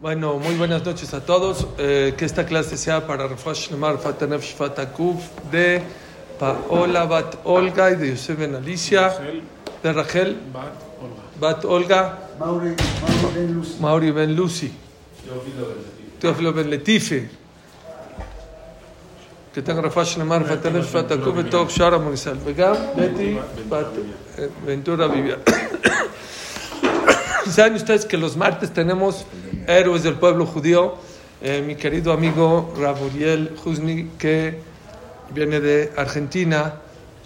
Bueno, muy buenas noches a todos. Eh, que esta clase sea para Refash Lemar Fatanef Shfatakuf de Paola Bat Olga y de Yosef Ben Alicia, de Rachel Bat Olga, Mauri, Ben Lucy. Mauri Ben Lucy, Teófilo Ben Letife. Que tenga Refash Lemar Fatanef Shfatakuf de Top Shara Monisal. Vegam, Betty eh, Ventura Vivian. Saben ustedes que los martes tenemos héroes del pueblo judío. Eh, mi querido amigo Raburiel Husni, que viene de Argentina.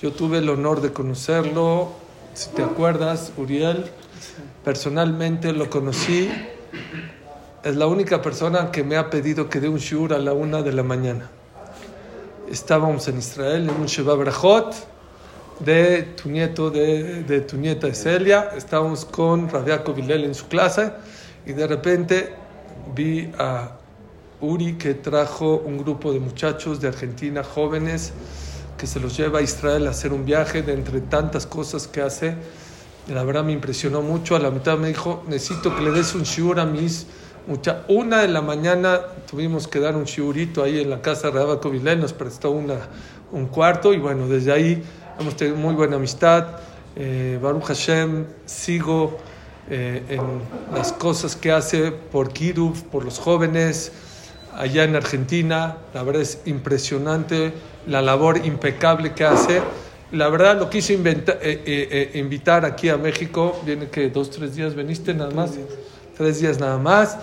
Yo tuve el honor de conocerlo. Si te acuerdas, Uriel, personalmente lo conocí. Es la única persona que me ha pedido que dé un shiur a la una de la mañana. Estábamos en Israel en un Sheba Brachot de tu nieto, de, de tu nieta Celia. Estábamos con Rabiaco Vilel en su clase y de repente vi a Uri que trajo un grupo de muchachos de Argentina, jóvenes, que se los lleva a Israel a hacer un viaje de entre tantas cosas que hace. La verdad me impresionó mucho. A la mitad me dijo, necesito que le des un shiur a mis muchachos. Una de la mañana tuvimos que dar un shiurito ahí en la casa de Rabiaco Vilel, nos prestó una, un cuarto y bueno, desde ahí hemos tenido muy buena amistad. Eh, Baruch Hashem, sigo eh, en las cosas que hace por Kiruv, por los jóvenes allá en Argentina. La verdad es impresionante la labor impecable que hace. La verdad lo quise inventa- eh, eh, eh, invitar aquí a México. Viene que dos, tres días veniste nada más. Tres días nada más.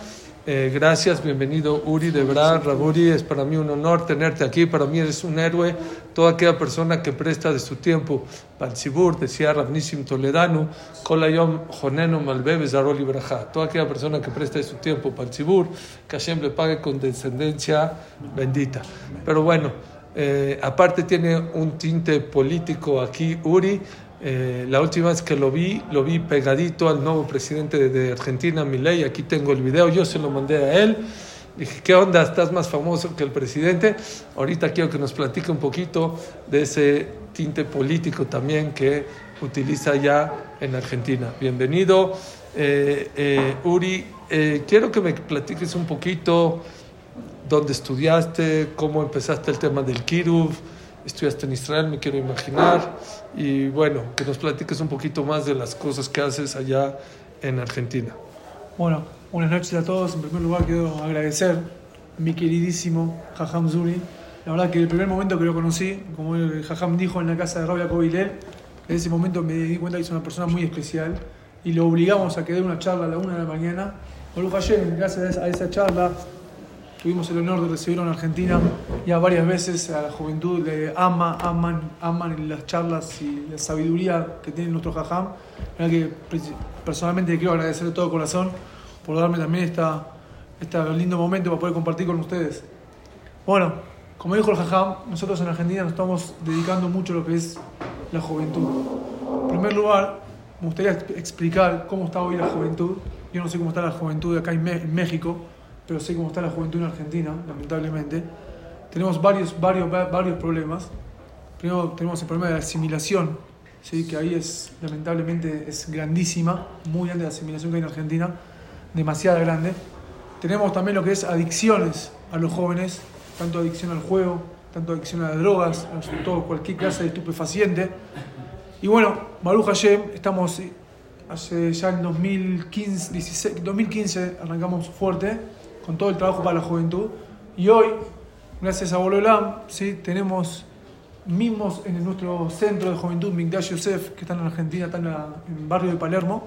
Eh, gracias, bienvenido Uri, de verdad, Raburi, es para mí un honor tenerte aquí, para mí eres un héroe, toda aquella persona que presta de su tiempo, Pansibur, decía Ravnissim Toledano, Kolayom Joneno Malbebe Zaroli Braja, toda aquella persona que presta de su tiempo, Pansibur, que Hashem le pague con descendencia bendita. Pero bueno, eh, aparte tiene un tinte político aquí, Uri, eh, la última vez que lo vi, lo vi pegadito al nuevo presidente de, Argentina, Milei. Aquí tengo el video, yo se lo mandé a él. Dije, ¿qué onda? ¿Estás más famoso que el presidente? Ahorita quiero que nos platique un poquito de ese tinte político también que utiliza ya en Argentina. Bienvenido, eh, eh, Uri. Eh, quiero que me platiques un poquito dónde estudiaste, cómo empezaste el tema del Kiruv estudiaste en Israel, me quiero imaginar, y bueno, que nos platiques un poquito más de las cosas que haces allá en Argentina. Bueno, buenas noches a todos. En primer lugar quiero agradecer a mi queridísimo Jajam Zuri. La verdad que el primer momento que lo conocí, como el Jajam dijo en la casa de Rabia Kobilel, en ese momento me di cuenta que es una persona muy especial y lo obligamos a que dé una charla a la una de la mañana. Baruch Hashem, gracias a esa charla tuvimos el honor de recibirlo en Argentina ya varias veces a la juventud le ama, aman, aman las charlas y la sabiduría que tiene nuestro jajam. Que personalmente quiero agradecer de todo corazón por darme también esta, este lindo momento para poder compartir con ustedes. Bueno, como dijo el jajam, nosotros en Argentina nos estamos dedicando mucho a lo que es la juventud. En primer lugar, me gustaría explicar cómo está hoy la juventud. Yo no sé cómo está la juventud acá en México, pero sé cómo está la juventud en Argentina, lamentablemente. Tenemos varios, varios, varios problemas. Primero tenemos el problema de la asimilación, ¿sí? que ahí es, lamentablemente, es grandísima, muy grande la asimilación que hay en Argentina, demasiado grande. Tenemos también lo que es adicciones a los jóvenes, tanto adicción al juego, tanto adicción a las drogas, a todo, cualquier clase de estupefaciente. Y bueno, Baruch Hashem, estamos hace ya en 2015, 16, 2015 arrancamos fuerte con todo el trabajo para la juventud. Y hoy, gracias a Bololam, ¿sí? tenemos mismos en nuestro centro de juventud, Migdash Yosef, que están en Argentina, están en el barrio de Palermo.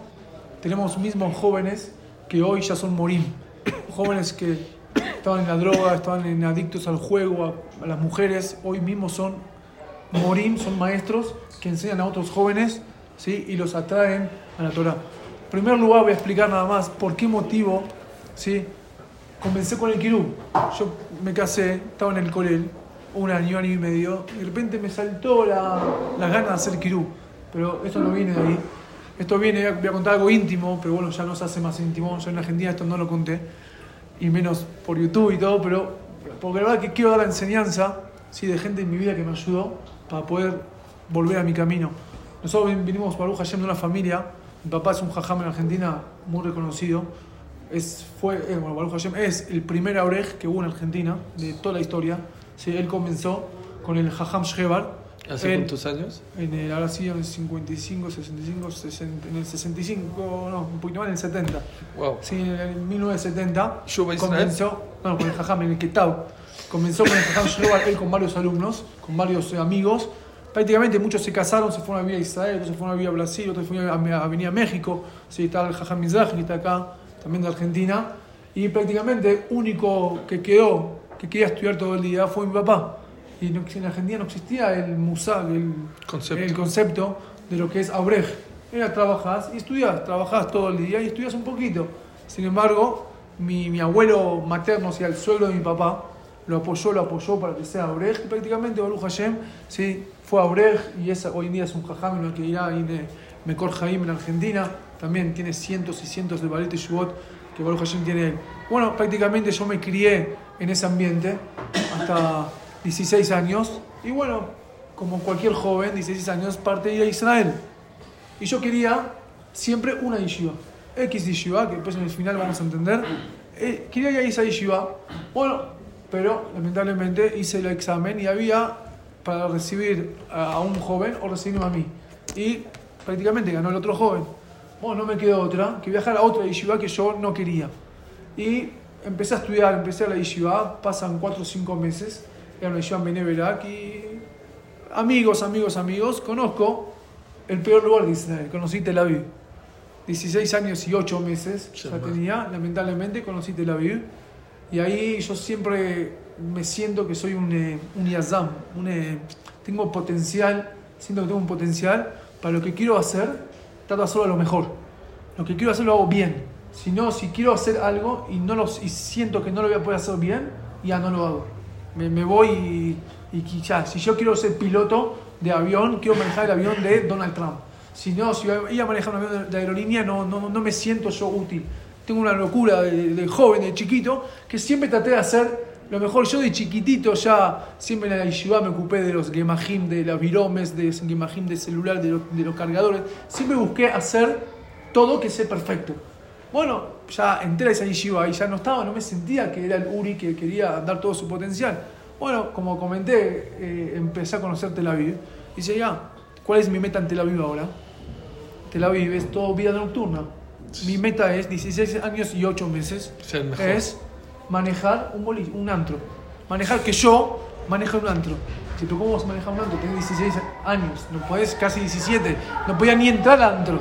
Tenemos mismos jóvenes que hoy ya son morim. jóvenes que estaban en la droga, estaban en adictos al juego, a, a las mujeres. Hoy mismo son morim, son maestros que enseñan a otros jóvenes ¿sí? y los atraen a la Torah. En primer lugar, voy a explicar nada más por qué motivo ¿sí? Comencé con el kirú. Yo me casé, estaba en el colel, un año, año y medio, y de repente me saltó la, la gana de hacer kirú. Pero esto no viene de ahí. Esto viene, voy a contar algo íntimo, pero bueno, ya no se hace más íntimo. Yo en Argentina esto no lo conté, y menos por YouTube y todo, pero porque la verdad que quiero dar la enseñanza ¿sí? de gente en mi vida que me ayudó para poder volver a mi camino. Nosotros vinimos, Baruch Hashem, de una familia. Mi papá es un jajam en Argentina muy reconocido es, fue, eh, bueno, Baruch Hashem, es el primer Aurej que hubo en Argentina de toda la historia. Sí, él comenzó con el Jajam Shrebar. ¿Hace en- cuántos años? En el, ahora sí, en el 55, 65, 60, en el 65, no, un poquito más, en el 70. Wow. Sí, en el 1970 Shuba Israel. comenzó, no, con el Jajam, en el Ketab, comenzó con el Jajam Shlobar, él con varios alumnos, con varios eh, amigos. Prácticamente muchos se casaron, se fueron a vivir a Israel, otros se fueron a vivir a Brasil, otros se fueron a, a venir a México. Sí, está el Jajam Mizrahi, que está acá, también de Argentina. Y prácticamente único que quedó, que quería estudiar todo el día, fue mi papá. Y no- en Argentina no existía el musag, el Concepto. el concepto de lo que es Abrej. Era trabajás y estudiás, trabajás todo el día y estudias un poquito. Sin embargo, mi, mi abuelo materno, o sea, el suegro de mi papá, lo apoyó, lo apoyó para que sea Abrej. Y prácticamente Baruch Hashem, sí, fue Abrej y es, hoy en día es un jajam el que irá ahí de Mekor Jaim en Argentina. También tiene cientos y cientos de Balet y Shubot que Baruch Hashem tiene él. Bueno, prácticamente yo me crié en ese ambiente hasta 16 años. Y bueno, como cualquier joven, 16 años, parte de ir a Israel. Y yo quería siempre una yeshiva. X yeshiva, que después en el final vamos a entender. Eh, quería ir a esa yeshiva. Bueno, pero lamentablemente hice el examen y había para recibir a a un joven o recibirme a mí. Y prácticamente ganó el otro joven. Bueno, no me quedó otra que viajar a otra yeshiva que yo no quería. Y empecé a estudiar, empecé a la yeshiva, pasan 4 o 5 meses. Era una yeshiva en y amigos, amigos, amigos, conozco el peor lugar de Israel, conocí Tel Aviv. 16 años y 8 meses ya tenía, lamentablemente conocí Tel Aviv. Y ahí yo siempre me siento que soy un, eh, un Yazam, un, eh, tengo potencial, siento que tengo un potencial para lo que quiero hacer, trato de hacerlo a lo mejor. Lo que quiero hacer lo hago bien. Si no, si quiero hacer algo y, no lo, y siento que no lo voy a poder hacer bien, ya no lo hago. Me, me voy y, y quizás, si yo quiero ser piloto de avión, quiero manejar el avión de Donald Trump. Si no, si voy a manejar un avión de aerolínea, no, no, no me siento yo útil. Tengo una locura de, de joven, de chiquito, que siempre traté de hacer lo mejor. Yo de chiquitito ya, siempre en la yeshiva me ocupé de los gemajim, de las viromes, de los gemajim de celular, de, los- de los cargadores. Siempre busqué hacer todo que sea perfecto. Bueno, ya entré a esa yeshiva y ya no estaba, no me sentía que era el Uri que quería dar todo su potencial. Bueno, como comenté, eh, empecé a conocer Tel Aviv. Y dice, ya, ¿cuál es mi meta en Tel Aviv ahora? Tel Aviv es todo vida nocturna. Mi meta es 16 años y 8 meses. Ser mejor. Es manejar un, boli- un antro. Manejar que yo maneje un antro. Si tú cómo vas a manejar un antro, tienes 16 años, no puedes, casi 17, no podía ni entrar al antro.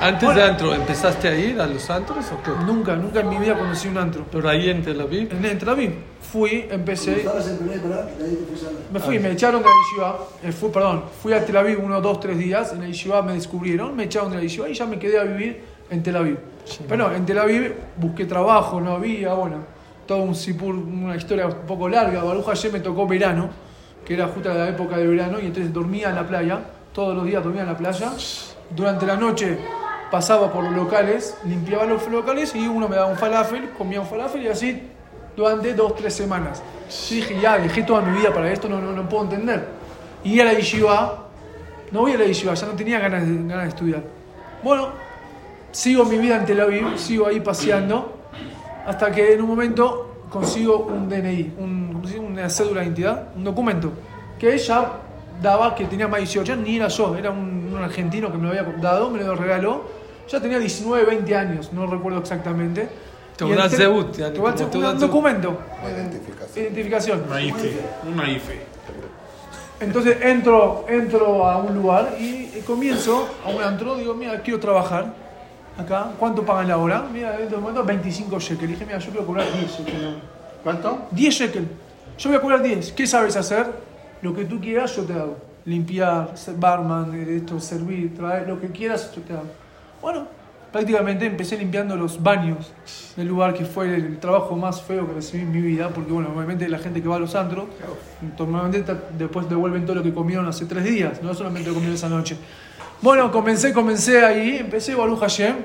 Antes Bueno. de antro, ¿empezaste a ir a los antros o qué? Nunca, nunca en mi vida conocí un antro. Pero ahí en Tel Aviv. En el Tel Aviv fui, empecé, Estabas en primer me fui, me echaron de la yeshiva, eh, fui, perdón, fui a Tel Aviv uno, dos, tres días, en la yeshiva me descubrieron, me echaron de la yeshiva y ya me quedé a vivir en Tel Aviv. Sí. Pero no, en Tel Aviv busqué trabajo, no había, bueno, un sipur, una historia un poco larga. Baruch ayer me tocó verano, que era justo la época de verano, y entonces dormía en la playa, todos los días dormía en la playa. Durante la noche pasaba por los locales, limpiaba los locales y uno me daba un falafel, comía un falafel y así durante dos, tres semanas. Dije, ya, dejé toda mi vida para esto, no, no, no puedo entender. Y a la yeshiva, no voy a la yeshiva, ya no tenía ganas de, ganas de estudiar. Bueno, sigo mi vida en Tel Aviv, sigo ahí paseando, hasta que en un momento consigo un DNI, un, una cédula de identidad, un documento, que ella daba que tenía más de 18 años, ni era yo, era un, un argentino que me lo había dado, me lo regaló. Ya tenía 19, 20 años, no recuerdo exactamente. Te voy a dar un documento, Identificación. identificación. Una IFE, una IFE. Entonces entro, entro a un lugar y, y comienzo a un antro, digo, mira, quiero trabajar acá, ¿cuánto pagan la hora? Mira, en este momento 25 shekel. Dije, mira, yo quiero cobrar 10 shekel. ¿Cuánto? 10 shekel. Yo voy a cobrar 10. ¿Qué sabes hacer? Lo que tú quieras, yo te hago. Limpiar, ser barman, eh, esto, servir, traer, lo que quieras, yo te hago. Bueno, prácticamente empecé limpiando los baños del lugar que fue el trabajo más feo que recibí en mi vida, porque bueno, obviamente la gente que va a los antros, normalmente después devuelven todo lo que comieron hace tres días, no solamente lo comieron esa noche. Bueno, comencé, comencé ahí, empecé Baruch Hashem,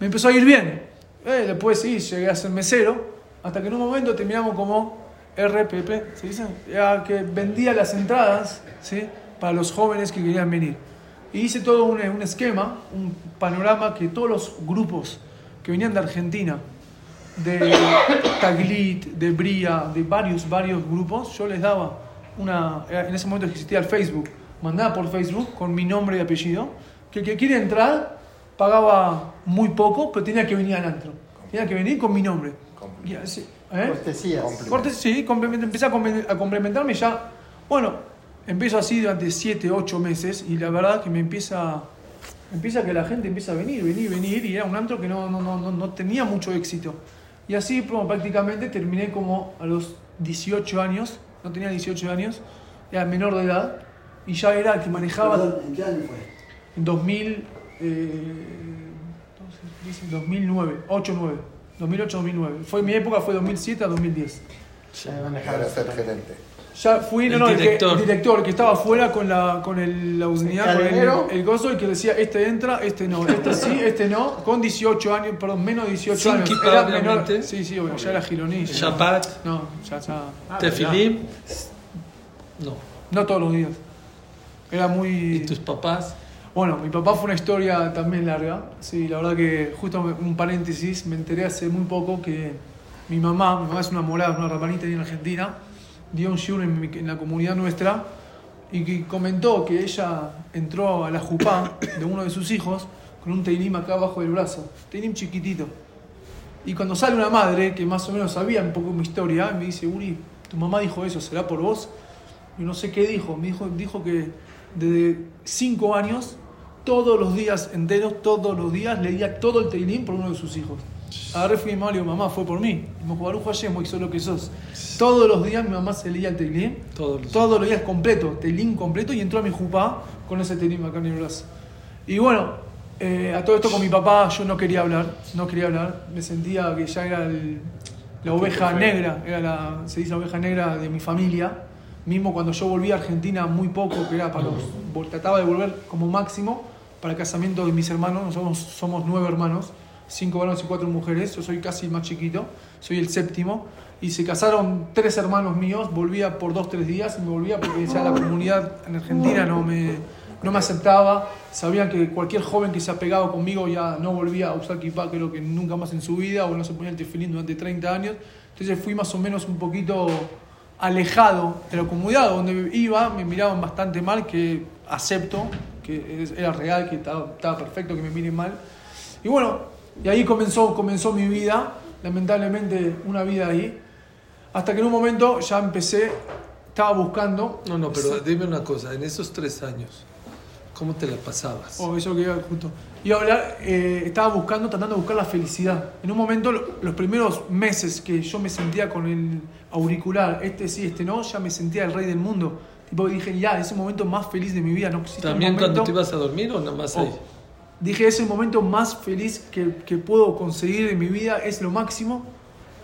me empezó a ir bien. Eh, después sí, llegué a ser mesero, hasta que en un momento terminamos como RPP, ¿se dice? Ya que vendía las entradas, ¿sí? Para los jóvenes que querían venir. Y hice todo un, un esquema, un panorama que todos los grupos que venían de Argentina de Taglit, de Bria, de varios, varios grupos, yo les daba una. En ese momento existía el Facebook, mandaba por Facebook con mi nombre y apellido, que el que quiere entrar pagaba muy poco, pero tenía que venir al antro. Tenía que venir con mi nombre. Y así, ¿eh? Cortesías. Cortes, sí, complement- empecé a, comple- a complementarme ya. Bueno, empiezo así durante 7, 8 meses y la verdad que me empieza, empieza que la gente empieza a venir, venir, venir y era un antro que no, no, no, no, no tenía mucho éxito. Y así bueno, prácticamente terminé como a los 18 años, no tenía 18 años, era menor de edad y ya era el que manejaba Perdón, ¿En qué año fue? en 2000, eh, entonces, dice 2009, 8, 9, 2008, 2009. Fue mi época, fue 2007 a 2010. Sabe manejar Para el ser gerente. Ya fui, no, El no, el, que- director. el director que estaba afuera con la, con el, la unidad, con el, el gozo y que decía, este entra, este no, este sí, este no, con 18 años, perdón, menos de 18 Sin años. Era menor, sí, sí, obvio, ya era gironí. ya- Shabbat, No, ya, ya, Tefilim. No. no todos los días. Era muy... ¿Y tus papás? Bueno, mi papá fue una historia también larga. Sí, la verdad que, justo un paréntesis, me enteré hace muy poco que mi mamá, mi mamá es una morada, una rabanita ahí en Argentina, dio un shiur en, en la comunidad nuestra y que comentó que ella entró a la jupá de uno de sus hijos con un teinim acá abajo del brazo, teinim chiquitito. Y cuando sale una madre que más o menos sabía un poco mi historia, me dice, Uri, tu mamá dijo eso, ¿será por vos? Y no sé qué dijo, me dijo, dijo que desde cinco años, todos los días enteros, todos los días, leía todo el Teilim por uno de sus hijos. Agarré fui mamá y le digo, mamá, fue por mí. Y Baruch Hashem, hoy lo que sos. Todos los días mi mamá se leía el Teilim, Todos los todos los días completo, Teilim completo, y entró a mi jupá con ese Teilim acá en el brazo. Y bueno, eh, a todo esto con mi papá yo no quería hablar, no quería hablar, me sentía que ya era el- la oveja negra, era la, se dice la oveja negra de mi familia. Mismo cuando yo volví a Argentina muy poco, que era para los, trataba de volver como máximo para el casamiento de mis hermanos, nosotros somos nueve hermanos, cinco varones y cuatro mujeres, yo soy casi más chiquito, soy el séptimo, y se casaron tres hermanos míos, volvía por dos, tres días y me volvía porque ya la comunidad en Argentina no me, no me aceptaba, sabían que cualquier joven que se ha pegado conmigo ya no volvía a usar kippah, creo que nunca más en su vida, o no se ponía el tefilín durante 30 años, entonces fui más o menos un poquito alejado de la comunidad, donde iba me miraban bastante mal, que acepto, que era real, que estaba, estaba perfecto que me miren mal. Y bueno, y ahí comenzó, comenzó mi vida, lamentablemente una vida ahí, hasta que en un momento ya empecé, estaba buscando... No, no, pero dime una cosa. En esos tres años, ¿cómo te la pasabas? Oh, eso que iba justo. Iba a hablar, eh, estaba buscando, tratando de buscar la felicidad. En un momento, lo- los primeros meses que yo me sentía con el auricular, este sí, este no, ya me sentía el rey del mundo. Tipo, dije, ya, es el momento más feliz de mi vida. No existe ¿También cuando te ibas a dormir o nada más ahí? Oh, dije, es el momento más feliz que, que puedo conseguir en mi vida, es lo máximo.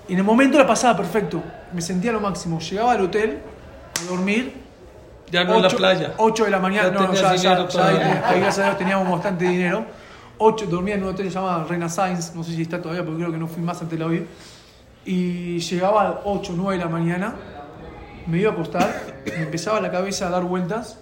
Y en el momento la pasaba perfecto, me sentía lo máximo. Llegaba al hotel a dormir, Ya no en la playa. 8 de la mañana, Ya no, ya, ya, ya, ahí, gracias a Dios teníamos bastante dinero. 8, dormía en un hotel que se llama Reina Sainz, no sé si está todavía, porque creo que no fui más a Tel Aviv. Y llegaba a 8, 9 de la mañana, me iba a acostar, me empezaba la cabeza a dar vueltas.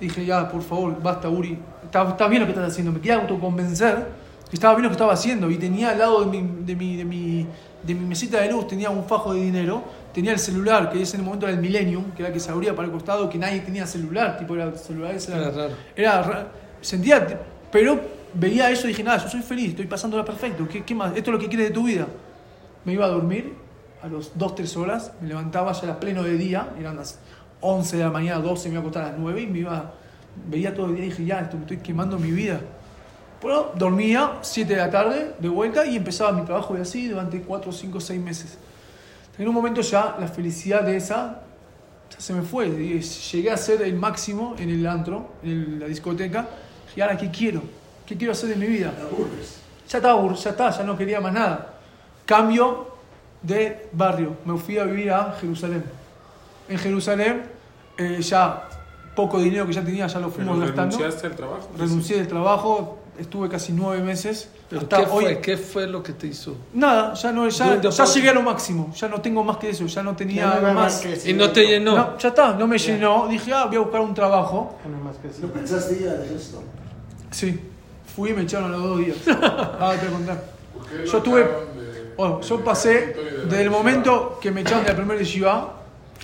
Dije, ya, por favor, basta, Uri. Está, está bien lo que estás haciendo. Me quería autoconvencer que estaba bien lo que estaba haciendo. Y tenía al lado de mi, de mi, de mi, de mi mesita de luz, tenía un fajo de dinero. Tenía el celular, que ese en el momento era el Millennium, que era el que se abría para el costado, que nadie tenía celular. Tipo, era celular, ese Era raro. Era ra- Sentía, pero veía eso y dije, nada, yo soy feliz, estoy pasándola perfecto. ¿Qué, qué más? Esto es lo que quieres de tu vida. Me iba a dormir a los 2, 3 horas, me levantaba ya era pleno de día, eran las 11 de la mañana, 12, me iba a acostar a las 9 y me iba, veía todo el día y dije, ya, esto me estoy quemando mi vida. Bueno, dormía 7 de la tarde de vuelta y empezaba mi trabajo y así durante 4, 5, 6 meses. En un momento ya la felicidad de esa ya se me fue. Llegué a ser el máximo en el antro, en la discoteca. Y ahora, ¿qué quiero? ¿Qué quiero hacer de mi vida? Ya estaba, ya está, ya no quería más nada. Cambio de barrio, me fui a vivir a Jerusalén. En Jerusalén, eh, ya poco dinero que ya tenía, ya lo fuimos gastando. renunciaste al trabajo. Renuncié del trabajo, estuve casi nueve meses. ¿Pero hasta qué hoy. fue? ¿Qué fue lo que te hizo? Nada, ya, no, ya, ¿Dónde ya llegué a lo máximo, ya no tengo más que eso, ya no tenía Ya no más. que Y no te llenó. No, ya está, no me llenó. Dije, ah, voy a buscar un trabajo. Ya no más que. ¿No pensaste ir al ejército? Sí, fui y me echaron a los dos días. Ahora te voy a contar. ¿Por qué Yo lo tuve- de- Bueno, yo pasé desde el momento que me echaron de la primera yeshiva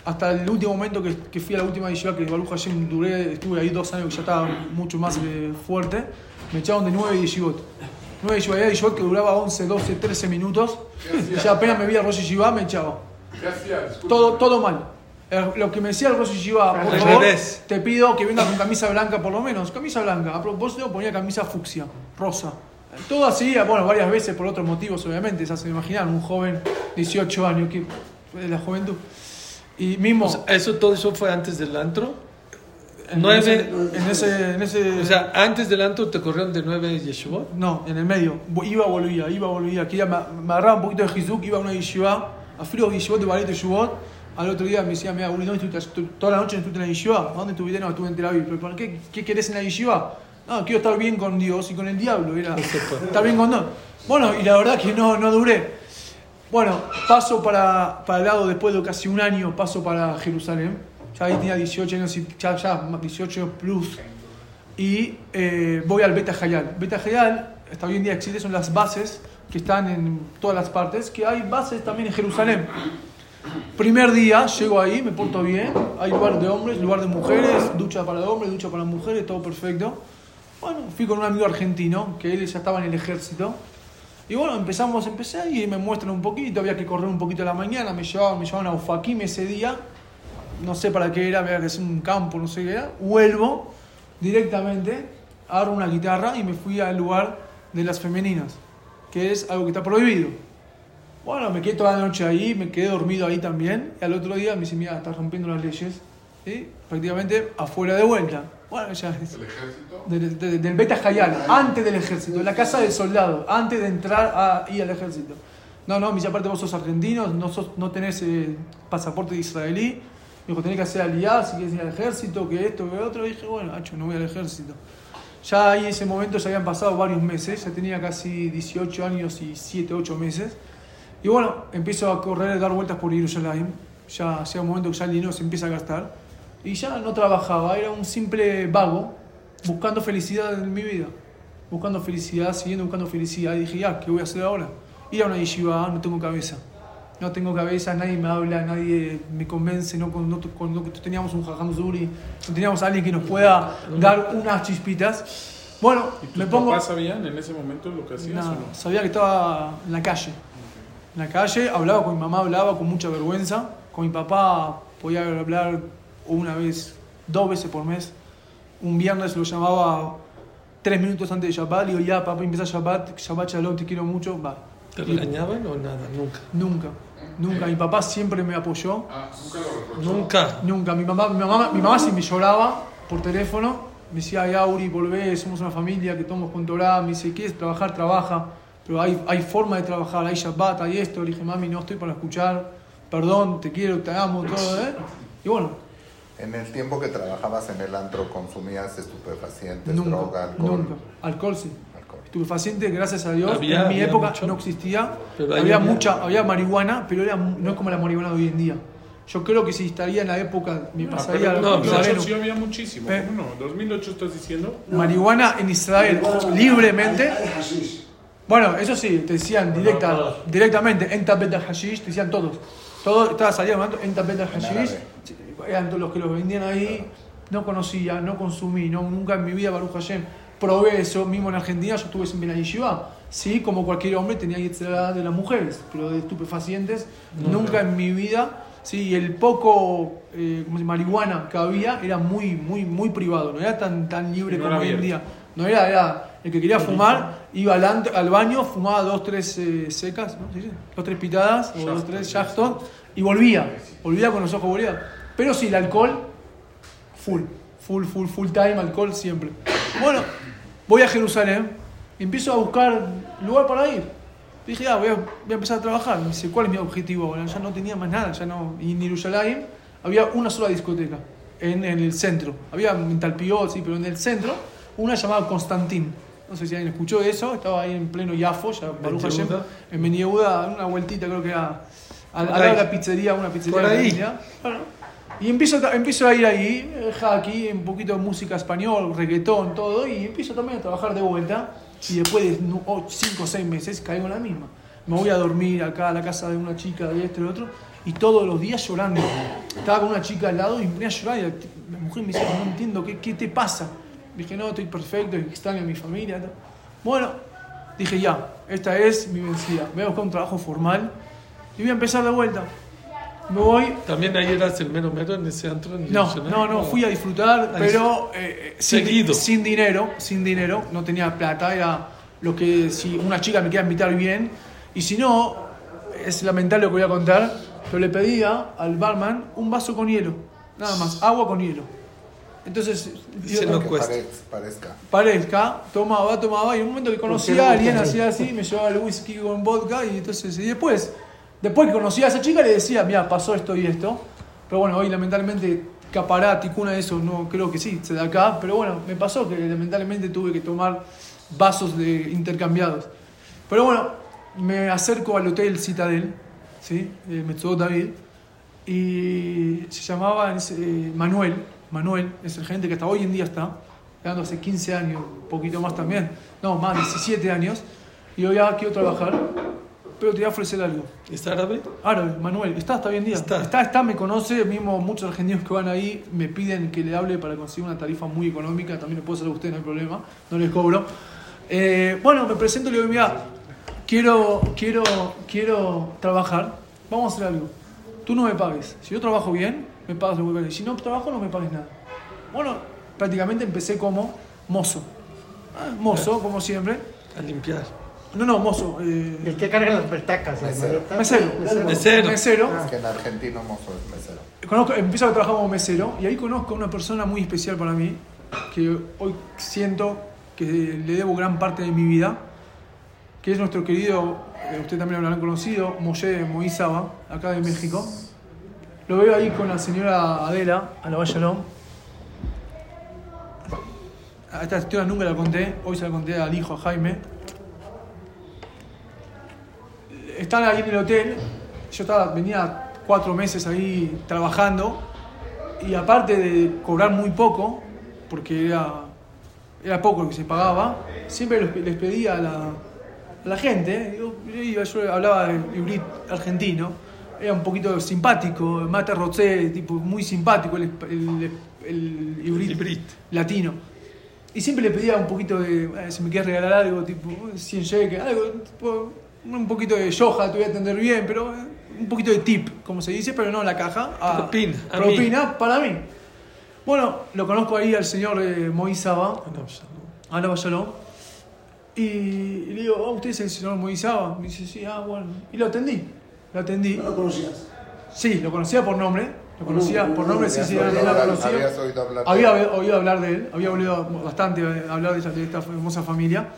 hasta el último momento que, que fui a la última yeshiva, que Baruch Hashem duré, estuve ahí dos años que ya estaba mucho más eh, fuerte, me echaron de nueve yeshivot. Nueve yeshivot, había yeshivot que duraba 11, 12, 13 minutos, y ya apenas me vi a Rosh Yeshiva me echaba. Todo, todo mal. Lo que me decía el Rosh Yeshiva, por favor, te pido que venga con camisa blanca por lo menos. Camisa blanca. A propósito ponía camisa fucsia, rosa. Todo así, bueno, varias veces por otros motivos, obviamente. Ya se imaginan, un joven, 18 años, que de la juventud. Y mismo, O sea, eso, todo eso fue antes del antro. En, nueve- ese, en ese, en ese- O sea, antes del antro te corrieron de nueve yeshivot. no, en el medio. Iba, volvía, iba, volvía. Quería, me, me agarraba un poquito de Jizuk, iba a una yeshiva, a frío yeshivot de Bareto Yeshivot. Al otro día me decía, mira, Uri, ¿dónde estuviste? Estu- Toda la noche no estuviste en la yeshiva. ¿A dónde estuviste? No, estuve en Tel Aviv. ¿Pero por qué, qué querés en la yeshiva? No, quiero estar bien con Dios y con el diablo. Era, estar bien con Dios. Bueno, y la verdad que no, no duré. Bueno, paso para, para el lado, después de casi un año, paso para Jerusalén. Ya ahí tenía 18 años, y- ya, ya 18 años plus. Y eh, voy al Beta Hayal. Beta Hayal, hasta hoy en día existe, son las bases que están en todas las partes, que hay bases también en Jerusalén. Primer día, llego ahí, me porto bien, hay lugar de hombres, lugar de mujeres, ducha para hombres, ducha para mujeres, todo perfecto. Bueno, fui con un amigo argentino, que él ya estaba en el ejército. Y bueno, empezamos, empecé y me muestran un poquito, había que correr un poquito a la mañana, me llevaban, me llevaban a Ufaquim ese día, no sé para qué era, había que hacer un campo, no sé qué era, vuelvo directamente, agarro una guitarra y me fui al lugar de las femeninas, que es algo que está prohibido. Bueno, me quedé toda la noche ahí, me quedé dormido ahí también, y al otro día me dice, mira, estás rompiendo las leyes, ¿sí? prácticamente afuera de vuelta. Bueno, ya es ¿El ejército? del, del, del Beta Hayal, antes del ejército, en la casa del soldado, antes de entrar ahí al ejército. No, no, dice, aparte vos sos argentino, no, sos, no tenés eh, pasaporte israelí. Dijo, tenés que hacer aliado si quieres ir al ejército, que esto, que otro. Y dije, bueno, hacho, no voy al ejército. Ya ahí en ese momento ya habían pasado varios meses, ya tenía casi 18 años y 7, 8 meses. Y bueno, empiezo a correr, dar vueltas por Jerusalén. Ya hacía un momento que ya el dinero se empieza a gastar. Y ya no trabajaba, era un simple vago, buscando felicidad en mi vida. Buscando felicidad, siguiendo buscando felicidad. Y dije, ya, ¿qué voy a hacer ahora? Ir a una yeshiva, no tengo cabeza. No tengo cabeza, nadie me habla, nadie me convence. No, con- no, con- no teníamos un Jajam Zuri, no teníamos a alguien que nos pueda dar unas chispitas. Bueno, ¿Y tus me pongo. papás sabían en ese momento lo que hacías Nada, o no? sabía que estaba en la calle. En la calle, hablaba con mi mamá, hablaba con mucha vergüenza. Con mi papá podía hablar una vez, dos veces por mes. Un viernes lo llamaba tres minutos antes de Shabbat. Le digo, ya, papá, empieza Shabbat, Shabbat Shalom, te quiero mucho. Va. ¿Te regañaban o nada? Nunca. Nunca, nunca. Mi papá siempre me apoyó. Ah, nunca lo reprochó. Nunca. Nunca. Mi mamá, mi mamá, mi mamá sí me lloraba por teléfono. Me decía, ay, Auri, volvé, somos una familia que tomamos con Torah. Me dice, ¿quieres trabajar? Trabaja. Pero hay, hay forma de trabajar, hay Shabbat, hay esto. Le dije, mami, no estoy para escuchar. Perdón, te quiero, te amo, todo, ¿eh? Y bueno, En el tiempo que trabajabas en el antro, ¿consumías estupefacientes, nunca, droga, alcohol? nunca. Alcohol sí. Alcohol. Estupefaciente, gracias a Dios. Había- en mi época mucho. no existía. Había, había. mucha, había marihuana, pero era, no es como la marihuana de hoy en día. Yo creo que si estaría en la época, me Ah, pasaría pero no, 2008 Nazareno. sí había muchísimo. Eh. ¿Cómo no? 2008 estás diciendo. marihuana en Israel libremente. Bueno, eso sí, te decían directa, directamente, en tapeta hashish, te decían todos. Todos, estaba saliendo en tapeta hashish, eran todos los que los vendían ahí, no conocía, no consumí, no, nunca en mi vida, Baruch Hashem, probé eso, mismo en Argentina, yo estuve la yeshiva, sí, como cualquier hombre tenía yetzirah de las mujeres, pero de estupefacientes, nunca, en mi vida, sí, y el poco eh, ¿cómo se llama? marihuana que había era muy, muy, muy privado, no era tan, tan libre No como hoy en día. No era, era el que quería fumar, iba al, al baño, fumaba dos, tres eh, secas, ¿no? ¿Se dice? dos, tres pitadas, o dos, tres Jackson, y volvía. Volvía con los ojos, volvía. Pero sí, el alcohol, full, full, full, full time, alcohol siempre. Bueno, voy a Jerusalén, empiezo a buscar lugar para ir. Dije, ah, voy a, voy a empezar a trabajar. Me dice, ¿cuál es mi objetivo ahora? Ya no tenía más nada, ya no. Y en Jerusalén había una sola discoteca, en, en el centro. Había en Talpiot, sí, pero en el centro, una llamada Constantín. No sé si alguien escuchó eso, estaba ahí en pleno Yafo, ya Baruch Hashem, en Ben Yehuda, una vueltita creo que era al, lado de la pizzería, una pizzería. Por ahí. Bueno, y empiezo, empiezo a ir ahí, eh, aquí, un poquito de música español, reggaetón, todo, y empiezo también a trabajar de vuelta. Y después de 5 o 6 meses caigo en la misma. me voy a dormir acá a la casa de una chica de este y de otro, y todos los días llorando. Estaba con una chica al lado y me a llorar y la, la mujer me dice, no entiendo, ¿qué, qué te pasa? Dije, no, estoy perfecto, extraño a mi familia. Bueno, dije, ya, esta es mi vencida. Voy a buscar un trabajo formal y voy a empezar de vuelta. Me voy, También ahí eras el mero mero en ese antro. en no, no, no, fui a disfrutar, Ahí pero eh, sin, Seguido. sin dinero, sin dinero, no tenía plata, era lo que si una chica me quiera invitar bien, y si no, es lamentable lo que voy a contar, pero le pedía al barman un vaso con hielo, nada más, agua con hielo. Entonces, Que cuesta. parezca. parezca, tomaba, tomaba, y en un momento que conocía a alguien, hacía así, me llevaba el whisky con vodka, y entonces, y después, después que conocía a esa chica, le decía, mira, pasó esto y esto, pero bueno, hoy lamentablemente Capará, Ticuna, eso no creo que sí, se da acá, pero bueno, me pasó que lamentablemente tuve que tomar vasos de intercambiados. Pero bueno, me acerco al hotel Citadel, ¿sí? Eh, Metzudot David, y se llamaba eh, Manuel, Manuel es el gerente que hasta hoy en día está, dando hace 15 años, un poquito más también, no, más, 17 años, y yo ya quiero trabajar, pero te voy a ofrecer algo. ¿Es árabe? Árabe, Manuel, está hasta hoy en día. Está. está, está, me conoce, mismo muchos argentinos que van ahí me piden que le hable para conseguir una tarifa muy económica, también lo puedo hacer a usted, no hay problema, no les cobro. Eh, bueno, me presento y le digo, mira, quiero, quiero, quiero trabajar, vamos a hacer algo. Tú no me pagues. Si yo trabajo bien, me pagas lo que. Si no trabajo, no me pagues nada. Bueno, prácticamente empecé como mozo. Ah, mozo, como siempre. A limpiar. No, no, mozo. eh, El que carga las petacas, Mesero. mesero. Mesero. Mesero. Es que en argentino mozo es mesero. Conozco, empiezo a trabajar como mesero y ahí conozco a una persona muy especial para mí, que hoy siento que le debo gran parte de mi vida, que es nuestro querido, eh, usted también lo habrán conocido, Moshe Moizaba, acá de México. Lo veo ahí con la señora Adela, a la Vallalón. Esta historia nunca la conté, hoy se la conté al hijo, a Jaime. Están ahí en el hotel, yo estaba, venía cuatro meses ahí trabajando y aparte de cobrar muy poco, porque era, era poco lo que se pagaba, siempre les, pedía a la, a la gente, yo, yo iba- yo hablaba hibrid argentino, era un poquito simpático, mate rocé, tipo muy simpático el, el, el hibrid Hibrid. latino. Y siempre le pedía un poquito de, eh, si me quieres regalar algo, tipo 100 cheques, algo, tipo, un poquito de yoja, te voy a atender bien, pero eh, un poquito de tip, como se dice, pero no la caja. a- Propina, a mí. propina para mí. Bueno, lo conozco ahí al señor eh, Moisés Saba, Ah, no, ya no. a la Vallalón, y, y le digo, "Ah, ¿usted es el señor Moisés Saba? Me dice, sí, ah, bueno. Y lo atendí, lo atendí. No lo conocías. Sí, lo conocía por nombre, lo conocía por nombre, sí, sí, habías oído hablar de Había él. oído hablar de él, había oído bastante hablar de esta, de esta hermosa familia.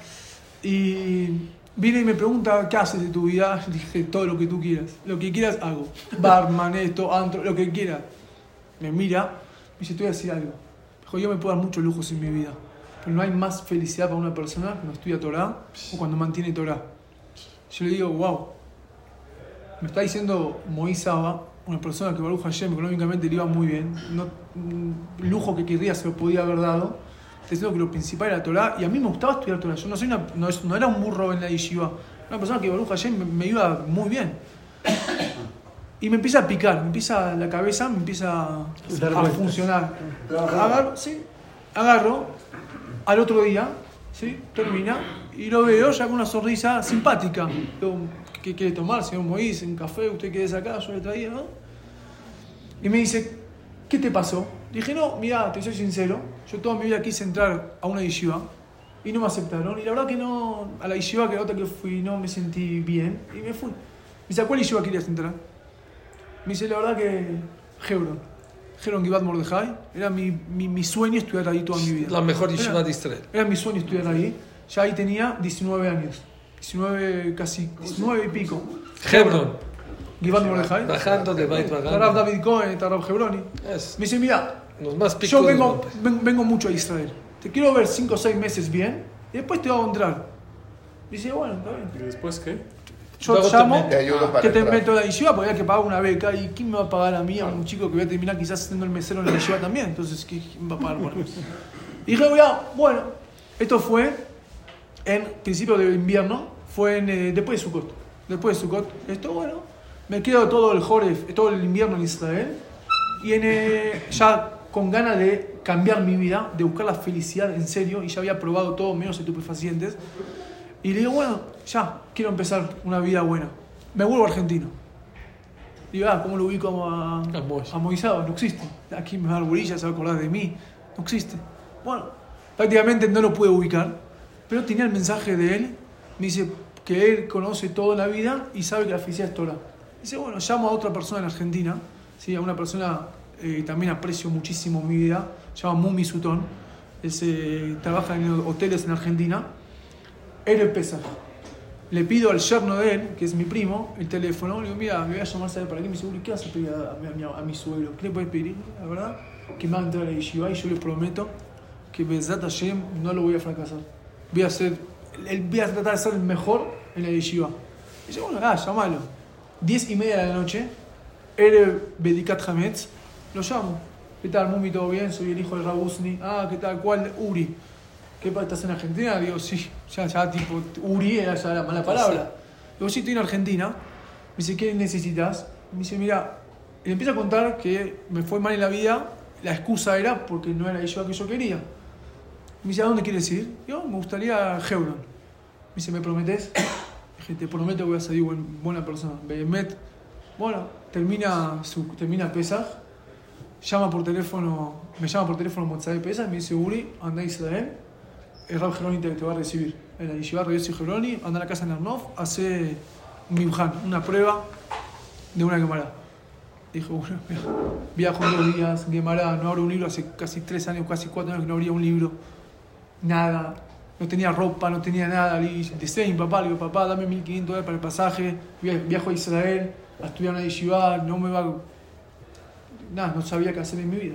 Y viene y me pregunta, ¿qué haces de tu vida? Dije, todo lo que tú quieras. Lo que quieras hago. Barman, esto, antro, lo que quieras. Me mira, me dice, te voy a decir algo. Dijo, yo me puedo dar muchos lujos en mi vida. Pero no hay más felicidad para una persona cuando estudia Torah o cuando mantiene Torah. Yo le digo, wow. Me está diciendo Moisés Saba, una persona que Baruch Hashem económicamente le iba muy bien, no, mm, lujo que querría se lo podía haber dado, está diciendo que lo principal era Torah, y a mí me gustaba estudiar Torah, yo no, soy una, no, era un burro en la yeshiva, una persona que Baruch Hashem me, me iba muy bien. Y me empieza a picar, me empieza la cabeza, me empieza a, funcionar. Agarro, sí, agarro, al otro día, ¿sí? termina, y lo veo ya con una sonrisa simpática. Digo, ¿Qué quiere tomar, señor Moïse? ¿Un café? ¿Usted quiere sacar? Yo le traía, ¿no? Y me dice, ¿qué te pasó? Dije, no, mira, te soy sincero, yo toda mi vida quise entrar a una yeshiva y no me aceptaron. Y la verdad que no, a la yeshiva que la otra que fui no me sentí bien y me fui. Me dice, ¿a cuál yeshiva querías entrar? Me dice, la verdad que Hebron. Hebron Givat Mordejai. Era mi, mi, mi sueño estudiar ahí toda mi vida. La mejor Era- yeshiva de Israel. era mi sueño estudiar ahí. Ya ahí tenía 19 años. 19, casi 19 y pico. Hebron. Givat Mordejai. Bajando de Bait Rab Bajando. David Cohen, Rab Hebroni. Me dice, mira, los más picos yo vengo, vengo mucho a Israel. Te quiero ver 5 o 6 meses bien y después te hago entrar. Dice, bueno, está bien. ¿Y después qué? Yo Luego te llamo, meto. Te ayudo para que te entrar. meto a la yeshiva porque había que pagar una beca. ¿Y quién me va a pagar a mí, a un chico que voy a terminar quizás siendo el mesero en la yeshiva también? Entonces, ¿quién va a pagar por? Y dije, "Ya, bueno, esto fue en principio de invierno, fue en, eh, después de Sukkot. después de Sukkot, esto bueno, me quedo todo el Joref, todo el invierno en Israel y en, eh, ya con ganas de cambiar mi vida, de buscar la felicidad en serio, y ya había probado todo menos estupefacientes. Y le digo, bueno, ya, quiero empezar una vida buena. Me vuelvo argentino. Digo, ah, ¿cómo lo ubico a, A a Moisés? No existe. Aquí me va a dar bolilla, se va a acordar de mí. No existe. Bueno, prácticamente no lo pude ubicar, pero tenía el mensaje de él. Me dice que él conoce toda la vida y sabe que la felicidad es Torah. Dice, bueno, llamo a otra persona en Argentina, ¿sí? a una persona eh, que también aprecio muchísimo en mi vida, se llama Mumi Sutón, es, eh, trabaja en hoteles en Argentina, él empieza. Le pido al yerno de él, que es mi primo, el teléfono, le digo, mira, me voy a llamar, ¿sabes para qué? Me dice, ¿qué vas a pedir a, a, a, a mi suegro? ¿Qué le puedes pedir? La verdad, que me va a entrar a la yeshiva y yo le prometo que Besat Hashem no lo voy a fracasar. Voy a, ser, voy a tratar de ser el mejor en la yeshiva. Y bueno, ah, llámalo. 10 y media de la noche, Erev Bedikat Hametz, lo llamo. ¿Qué tal, Mumi? ¿Todo bien? Soy el hijo de Rabusni. Ah, ¿qué tal? ¿Cuál? Uri. ¿Qué pasa? ¿Estás en Argentina? Digo, sí. Ya, ya, tipo, Uri era la mala palabra. Digo, sí, estoy en Argentina. Me dice, ¿qué necesitas? Me dice, mira, y empieza a contar que me fue mal en la vida. La excusa era porque no era yo que yo quería. Me dice, ¿a dónde quieres ir? Yo, me gustaría a Hebron. Me dice, ¿me prometes? Dije, te prometo que voy a salir buen- buena persona. Behemet. Bueno, termina, su, termina Pesaj. Llama por teléfono, me llama por teléfono Motzai Pesaj. Me dice, Uri, anda a Israel. El Rab Geroni te, te va a recibir. En la Yeshiva Rabbi Geroni, anda a la casa en Arnov, hace un Mibhan, una prueba de una Gemara. Dijo, bueno, viajo dos días, Gemara, no abro un libro, hace casi tres años, casi cuatro años que no abría un libro. Nada, no tenía ropa, no tenía nada. Le dije, mi papá, le digo, papá, dame 1500 dólares para el pasaje, via- viajo a Israel a estudiar en la yeshiva, no me va... Nada, no sabía qué hacer en mi vida.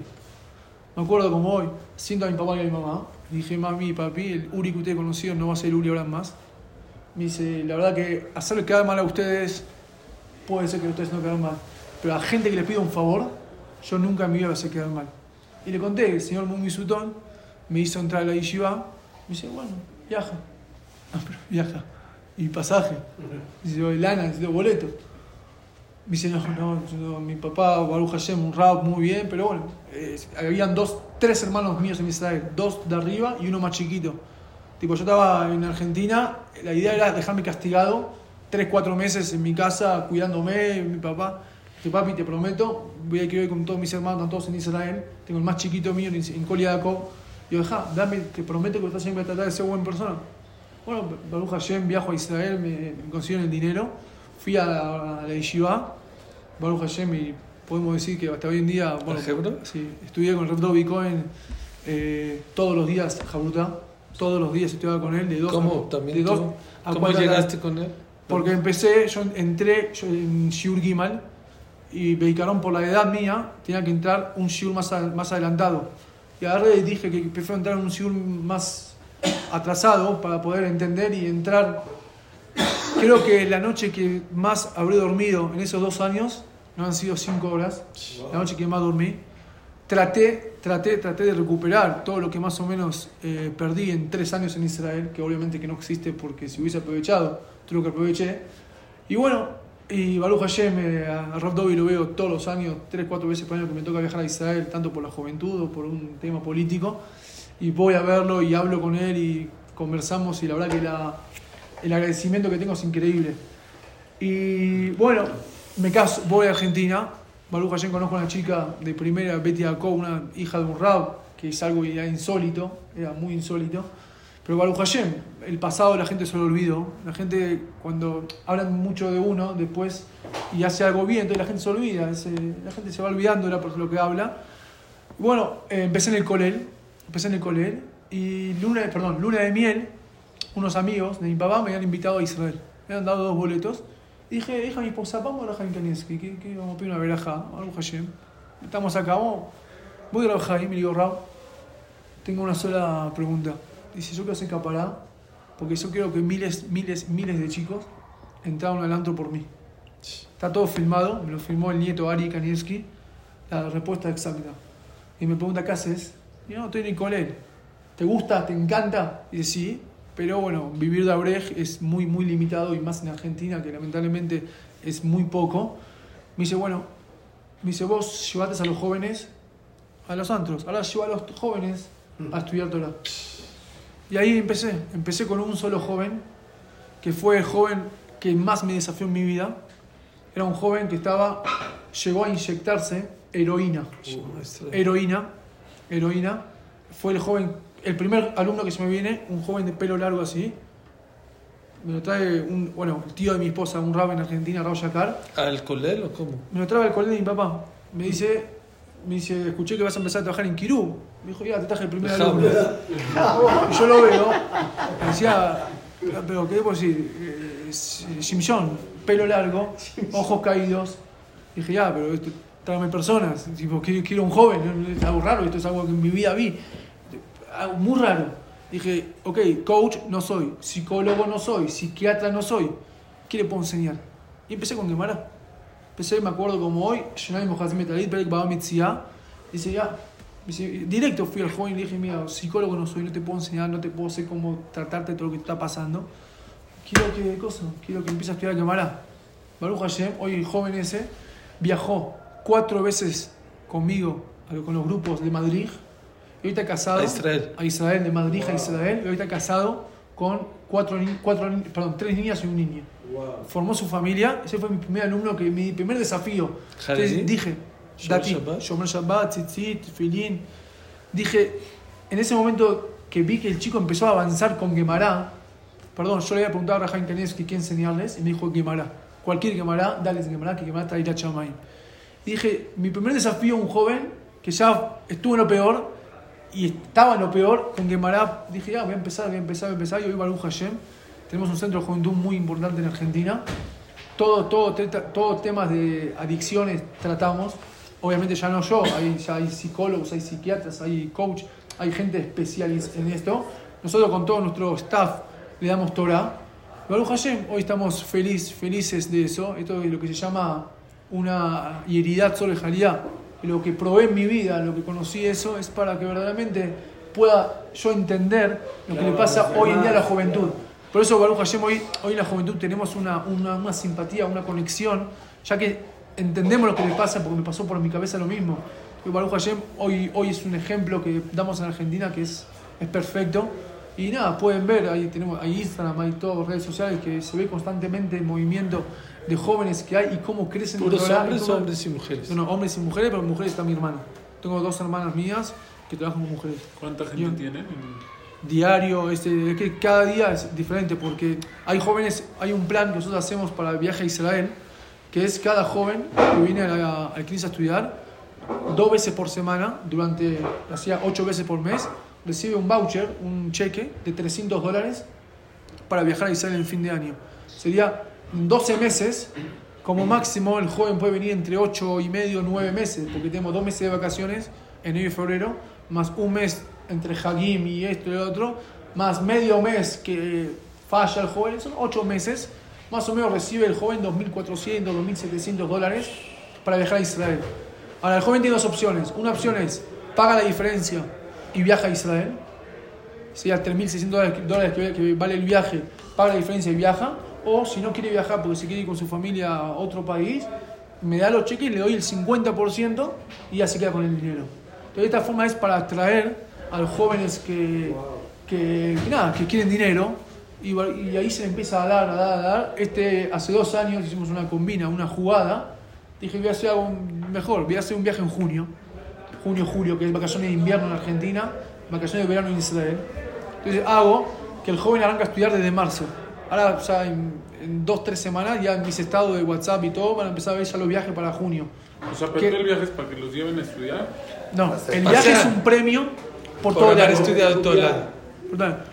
Me acuerdo como hoy, siento a mi papá y a mi mamá, dije, mami, papi, el Uri que ustedes conocieron no va a ser Uri ahora más. Me dice, la verdad que hacerle quedar mal a ustedes, puede ser que ustedes no quedan mal, pero a gente que le pida un favor, yo nunca en mi vida voy a hacer quedar mal. Y le conté, el señor Sutón me hizo entrar a la yeshiva, me dice, bueno, viaja. Ah, pero viaja. Y pasaje. Dice, "Oye, lana, necesito boleto. Me dice, no, no, yo- mi papá, Baruch Hashem, un rab muy bien, pero bueno, eh, habían dos, tres hermanos míos en Israel, dos de arriba y uno más chiquito. Tipo, yo estaba en Argentina, la idea era dejarme castigado tres, cuatro meses en mi casa, cuidándome, mi papá. Dije, papi, te prometo, voy a ir con todos mis hermanos, todos en Israel, tengo el más chiquito mío en, en. Digo, deja, dame, te prometo que estás siempre a tratar de ser buena persona. Bueno, Baruch Hashem, viajo a Israel, me, me consiguieron el dinero, fui a la, a la yeshiva, Baruch Hashem, y podemos decir que hasta hoy en día, bueno, sí, estudié con Reb Dovi Cohen eh, todos los días, Jabruta, todos los días estudiaba con él, de dos ¿Cómo a, también de dos tú? a ¿Cómo de la- llegaste con él? Porque empecé, yo entré yo en Shiur Gimal y Beicarón por la edad mía tenía que entrar un Shiur más, a- más adelantado. Y agarré y dije que prefiero entrar en un Shiur más atrasado para poder entender y entrar. Creo que la noche que más habré dormido en esos dos años, no han sido cinco horas, la noche que más dormí, traté, traté, traté de recuperar todo lo que más o menos eh, perdí en tres años en Israel, que obviamente que no existe porque si hubiese aprovechado, todo lo que aproveché. Y bueno, y Baruch Hashem, eh, a Rav Dovi lo veo todos los años, tres, cuatro veces por año que me toca viajar a Israel, tanto por la juventud o por un tema político. Y voy a verlo y hablo con él y conversamos y la verdad que la- el agradecimiento que tengo es increíble. Y bueno, me caso, voy a Argentina. Baruch Hashem conozco a una chica de primera, Betty Jacob, una hija de un rab, que es algo insólito, era muy insólito. Pero Baruch Hashem, el pasado la gente se lo olvidó. La gente, cuando hablan mucho de uno después y hace algo bien, entonces la gente se olvida. la gente se va olvidando de lo que habla. Bueno, eh, empecé en el colel, empecé en el colel y luna, perdón, luna de miel, unos amigos de mi papá me habían invitado a Israel. Me habían dado dos boletos. Y dije, hija, mi esposa, vamos a la Kanievski, que, que vamos a pedir una verajá, algo Hashem. Estamos acá. Voy a la Jaim, y digo, Rab, tengo una sola pregunta. Dice, yo quiero hacer capará, porque yo quiero que miles, miles, miles de chicos entraron al antro por mí. Está todo filmado, me lo filmó el nieto Ari Kanievski, la respuesta exacta. Y me pregunta, ¿qué haces? Y yo, no, estoy en el colel. ¿Te gusta? ¿Te encanta? Y dice, sí. pero bueno, vivir de Abrej es muy, muy limitado y más en Argentina, que lamentablemente es muy poco. Me dice, bueno, me dice, vos llevaste a los jóvenes a los antros, ahora lleva a los jóvenes a estudiar Torah. Y ahí empecé, empecé con un solo joven, que fue el joven que más me desafió en mi vida. Era un joven que estaba, llegó a inyectarse heroína. Heroína, heroína. Fue el joven, el primer alumno que se me viene, un joven de pelo largo así. Me lo trae un, bueno, el tío de mi esposa, un rabo en Argentina, Raúl Yacar. ¿Al colel o cómo? Me lo trae el colegio de mi papá. Me dice, me dice, escuché que vas a empezar a trabajar en Kirú. Me dijo, ya, te traje el primer alumno. Y yo lo veo. Me decía, pero ¿qué debo decir? Eh, Simpson, pelo largo, ojos caídos. Dije, ya, pero esto, tráeme personas. Tipo, quiero, quiero un joven. Es algo raro, esto es algo que en mi vida vi. Algo muy raro. Dije, ok, coach no soy, psicólogo no soy, psiquiatra no soy. ¿Qué le puedo enseñar? Y empecé con Gemara. Empecé, me acuerdo como hoy. Dice, ya. Directo fui al joven y le dije, mira, psicólogo no soy, no te puedo enseñar, no te puedo decir cómo tratarte de todo lo que te está pasando. Quiero que, cosa, quiero que empieces a estudiar Gemara. Baruch Hashem, hoy el joven ese viajó cuatro veces conmigo, con los grupos de Madrid. Y ahorita casado. A Israel. A Israel, de Madrid a Israel. Y ahorita casado con cuatro, cuatro, perdón, tres niñas y un niño. Formó su familia. Ese fue mi primer alumno, que mi primer desafío. Entonces dije, Dati. Shomer Shabbat, Tzitzit, Filín. Dije, en ese momento que vi que el chico empezó a avanzar con Gemara, perdón, yo le había preguntado a Rajaim Kanevsky qué enseñarles, y me dijo Gemara. Cualquier Gemara, dale Gemara, que Gemara está ahí a Chamay. Y dije, mi primer desafío un joven que ya estuvo en lo peor y estaba en lo peor con Gemara, dije, ya, voy a empezar, voy a empezar, voy a empezar. Y hoy Baruch Hashem, tenemos un centro de juventud muy importante en Argentina. Todo, todo, todo temas de adicciones tratamos. Obviamente ya no yo, hay, ya hay psicólogos, hay psiquiatras, hay coach, hay gente especialista en esto. Nosotros con todo nuestro staff le damos Torah. Baruch Hashem, hoy estamos feliz, felices de eso. Esto es lo que se llama una hieridad sobre Jalía. Lo que probé en mi vida, lo que conocí eso, es para que verdaderamente pueda yo entender lo que le pasa hoy en día a la juventud. Por eso, Baruch Hashem, hoy, hoy en la juventud tenemos una, una, una simpatía, una conexión, ya que entendemos lo que le pasa, porque me pasó por mi cabeza lo mismo. Y Baruch Hashem, hoy, hoy es un ejemplo que damos en Argentina que es, es perfecto. Y nada, pueden ver, ahí tenemos hay Instagram, hay todas redes sociales que se ve constantemente el movimiento de jóvenes que hay y cómo crecen en ¿Puros hombres cómo- o hombres y mujeres? no, no, hombres y mujeres, pero mujeres está mi hermana. Tengo dos hermanas mías que trabajan con mujeres. ¿Cuánta gente Yo- tienen? en- Diario, este, es que cada día es diferente porque hay jóvenes, hay un plan que nosotros hacemos para el viaje a Israel, que es cada joven que viene a CNIS a estudiar, dos veces por semana, durante, hacía ocho veces por mes, recibe un voucher, un cheque de 300 dólares para viajar a Israel en fin de año. Sería 12 meses, como máximo el joven puede venir entre 8 y medio, 9 meses, porque tenemos dos meses de vacaciones, enero y febrero, más un mes entre Hagim y esto y lo otro, más medio mes que falla el joven, son 8 meses, más o menos recibe el joven 2.400, 2.700 dólares para viajar a Israel. Ahora, el joven tiene dos opciones. Una opción es paga la diferencia y viaja a Israel sería 3.600 dólares, que vale el viaje, paga la diferencia y viaja, o si no quiere viajar porque se quiere ir con su familia a otro país, me da los cheques, le doy el 50% y ya se queda con el dinero. Entonces, esta forma es para atraer a los jóvenes que, que, que nada, que quieren dinero y, y ahí se le empieza a dar, a dar, a dar. Este, hace dos años hicimos una combina, una jugada. Dije, voy a hacer algo mejor, voy a hacer un viaje en junio junio, julio, que es vacaciones de invierno en Argentina, vacaciones de verano en Israel. Entonces hago que el joven arranca a estudiar desde marzo. Ahora ya en, en dos, tres semanas, ya en mis estados de WhatsApp y todo, van a empezar a ver ya los viajes para junio. O sea, pero ¿Qué? el viaje es para que los lleven a estudiar. No, el viaje es un premio por, Por todo el haber año. estudiado todo el año.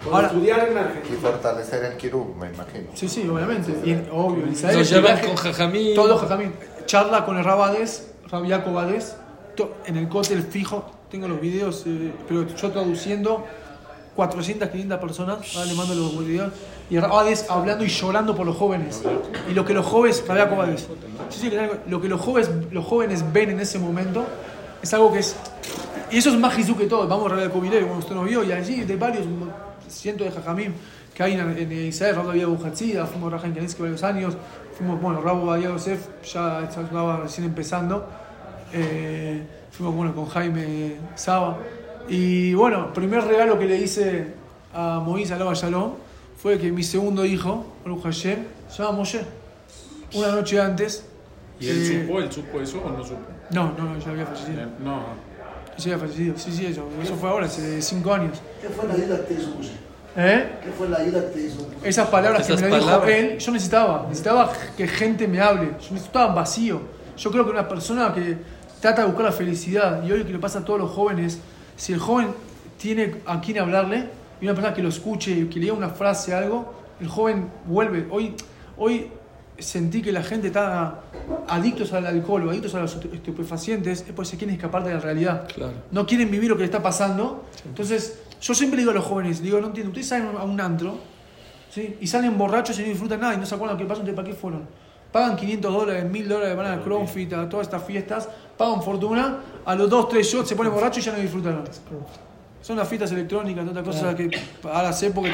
Por Ahora, estudiar en Y Argentina. fortalecer el Kirub, me imagino. sí, sí, obviamente. Y obvio, en Israel Nos llevan viaje- con Jajamín. Todo Jajamín. Charla con el Rabades, Rabiaco Bades, to- en el cóctel fijo. Tengo los videos, eh, pero yo traduciendo 400, 500 personas. Le mando los videos. Y Rabades hablando y llorando por los jóvenes. Y lo que los jóvenes, Rabiaco Bades, sí, sí, lo que los jóvenes, los jóvenes ven en ese momento es algo que es. Y eso es más Jesús que todo. Vamos a Rabiaco Vilé, como usted nos vio, y allí de varios cientos de Jajamín que hay en, en Israel, Rabo David Bujatzida, fuimos a Raja Kaninsky varios años, fuimos, bueno, Rabo David Yosef ya estaba recién empezando, eh, fuimos bueno, con Jaime Saba. Y bueno, primer regalo que le hice a Moisés Alaba Shalom fue que mi segundo hijo, Baruch Hashem, se llama Moshe. Una noche antes. ¿Y él eh, supo? ¿Él supo eso o no supo? No, no, no, ya había fallecido. Eh, No. Ya había fallecido, sí, sí, eso, eso fue ahora, hace cinco años. ¿Qué fue la ayuda que te hizo? ¿Eh? ¿Qué fue la ayuda que te hizo? Esas palabras Esas que me lo dijo palabras. él, yo necesitaba, necesitaba que gente me hable, yo necesitaba vacío. Yo creo que una persona que trata de buscar la felicidad, y hoy que le pasa a todos los jóvenes, si el joven tiene a quien hablarle, y una persona que lo escuche, que le diga una frase, algo, el joven vuelve. Hoy, hoy sentí que la gente está adictos al alcohol o adictos a los estupefacientes, es porque se quieren escapar de la realidad Claro. no quieren vivir lo que le está pasando. Entonces, yo siempre digo a los jóvenes, digo, no entiendo, ustedes salen a un antro ¿sí? y salen borrachos y no disfrutan nada y no se acuerdan lo que pasó, entonces ¿para qué fueron? Pagan 500 dólares, 1000 dólares, van a CrossFit, a todas estas fiestas, pagan fortuna, a los 2, 3 shots se ponen borrachos y ya no disfrutaron. Son las fiestas electrónicas, todas estas cosas que ahora sé porque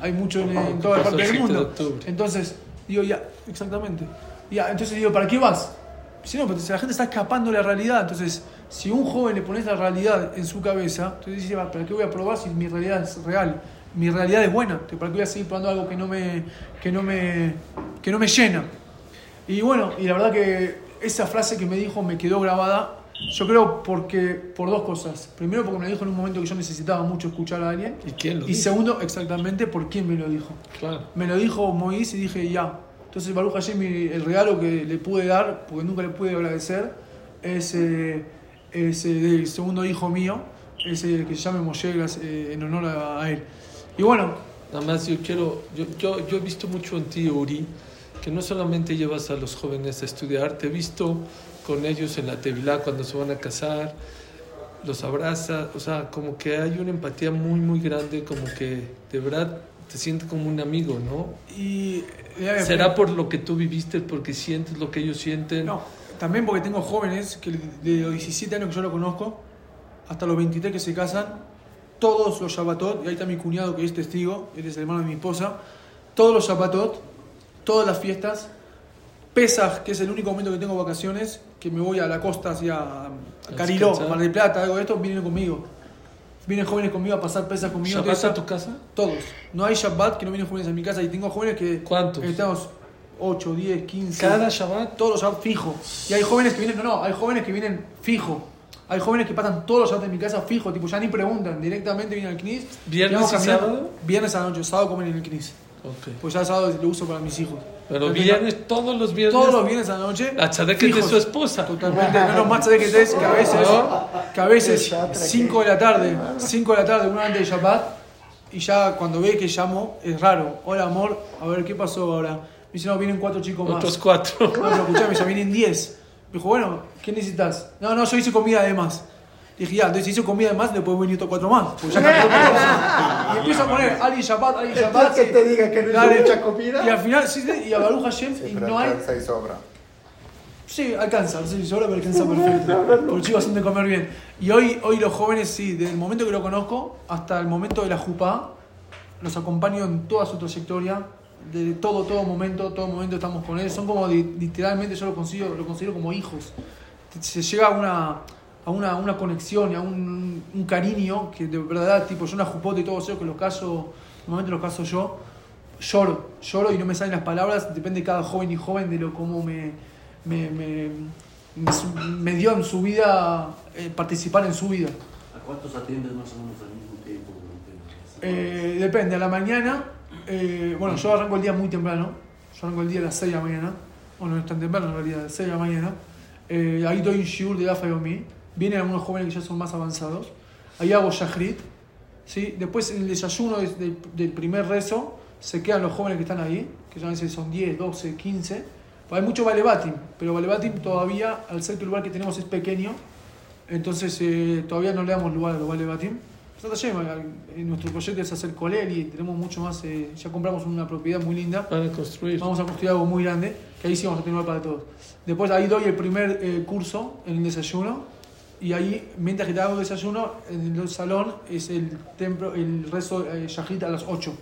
hay mucho en, en toda parte del 7 de mundo. Entonces, digo, ya, exactamente. Ya, entonces digo, ¿para qué vas? Si no, porque la gente está escapando de la realidad. Entonces, si un joven le pones la realidad en su cabeza, entonces dice, "Va, ¿para qué voy a probar si mi realidad es real? Mi realidad es buena. ¿Para qué voy a seguir probando algo que no me, que no me, que no me llena? Y bueno, y la verdad que esa frase que me dijo me quedó grabada. Yo creo porque por dos cosas. Primero porque me lo dijo en un momento que yo necesitaba mucho escuchar a alguien. ¿Y quién lo Y dijo? segundo, exactamente por quién me lo dijo. Claro. Me lo dijo Moisés y dije ya. Entonces Baruch Hashem, el regalo que le pude dar, porque nunca le pude agradecer, es, eh, es, eh, del segundo hijo mío, es eh, que se llama Moshe eh, en honor a, a él. Y bueno, Nada más yo quiero, yo, yo, yo he visto mucho en ti, Uri, que no solamente llevas a los jóvenes a estudiar, te he visto con ellos en la Tevilá cuando se van a casar, los abrazas, o sea, como que hay una empatía muy, muy grande, como que de verdad te sientes como un amigo, ¿no? y... eh, ¿Será por lo que tú viviste, porque sientes lo que ellos sienten? No, también porque tengo jóvenes que de los 17 años que yo lo conozco, hasta los 23 que se casan, todos los Shabbatot, y ahí está mi cuñado que es testigo, él es el hermano de mi esposa, todos los Shabbatot, todas las fiestas, Pesaj, que es el único momento que tengo vacaciones, que me voy a la costa hacia a Cariló. Mar del Plata, algo de esto, vienen conmigo. Vienen jóvenes conmigo a pasar Pesaj conmigo. ¿Shabbat a tu casa? Todos. No hay Shabbat que no vienen jóvenes a mi casa y tengo jóvenes que... ¿Cuántos? Estamos 8, 10, 15. ¿Cada Shabbat? Todos los Shabbat fijo. Y hay jóvenes que vienen, no, no, hay jóvenes que vienen fijo. Hay jóvenes que pasan todos los Shabbat en mi casa fijo, tipo, ya ni preguntan, directamente vienen al CNIS. ¿Viernes y sábado? Viernes a la noche, sábado comen en el CNIS. Ok. Pues ya sábado lo uso para mis hijos. Pero Entonces, viernes, todos los viernes. Todos los viernes a la noche. A Tzadek es de su esposa. Totalmente, no los más que es que a veces, que a veces 5 de la tarde, 5 de la tarde, una antes de Shabbat, y ya cuando ve que llamo, es raro. Hola amor, a ver qué pasó ahora. Me dice, no, vienen cuatro chicos más. Otros cuatro. No, pero escuchame, ya vienen 10. Me dijo, bueno, ¿qué necesitas? No, no, yo hice comida de más. Dije, ya, entonces si hizo comida de más, le puedo venir otros cuatro más. Pues ya cambió otra cosa. Y empiezo a poner Ali Shabbat, Ali Shabbat. que te diga que no hizo mucha comida. Y al final, sí, y a Baruch Hashem, y no hay. alcanza y sobra. Sí, alcanza, no sé si sobra, pero alcanza perfecto. Porque chicos hacen de comer bien. Y hoy, hoy los jóvenes, sí, desde el momento que lo conozco hasta el momento de la jupá, los acompaño en toda su trayectoria. De todo, todo momento, todo momento estamos con él. Son como li- literalmente, yo lo considero, lo considero como hijos. Se llega a una, a una, una conexión y a un, un cariño que de verdad, tipo, yo una jupota y todo eso, que los caso, normalmente los caso yo, lloro, lloro y no me salen las palabras, depende de cada joven y joven de lo cómo me, me, me, me me dio en su vida, eh, participar en su vida. ¿A cuántos atiendes más o menos al mismo tiempo? Eh, depende, a la mañana, eh, bueno, yo arranco el día muy temprano, yo arranco el día a las 6 de la mañana, bueno, no es tan temprano en realidad, a las 6 de la mañana, Eh, ahí doy un shiur de Gafa Yomi, vienen algunos jóvenes que ya son más avanzados, ahí hago shahrit, ¿sí? después en el desayuno des- del, del primer rezo se quedan los jóvenes que están ahí, que ya a veces son 10, 12, 15, Pues hay mucho Valebatim, pero Valebatim todavía, al ser que el lugar que tenemos es pequeño, entonces eh, todavía no le damos lugar a los Yema, en nuestro proyecto es hacer colel y tenemos mucho más, eh, ya compramos una propiedad muy linda, Van a construir. vamos a construir algo muy grande, que ahí sí vamos a tener para todos. Después ahí doy el primer eh, curso en el desayuno y ahí, mientras que te hago desayuno, en el salón es el templo, el rezo eh, Shahrit a las 8.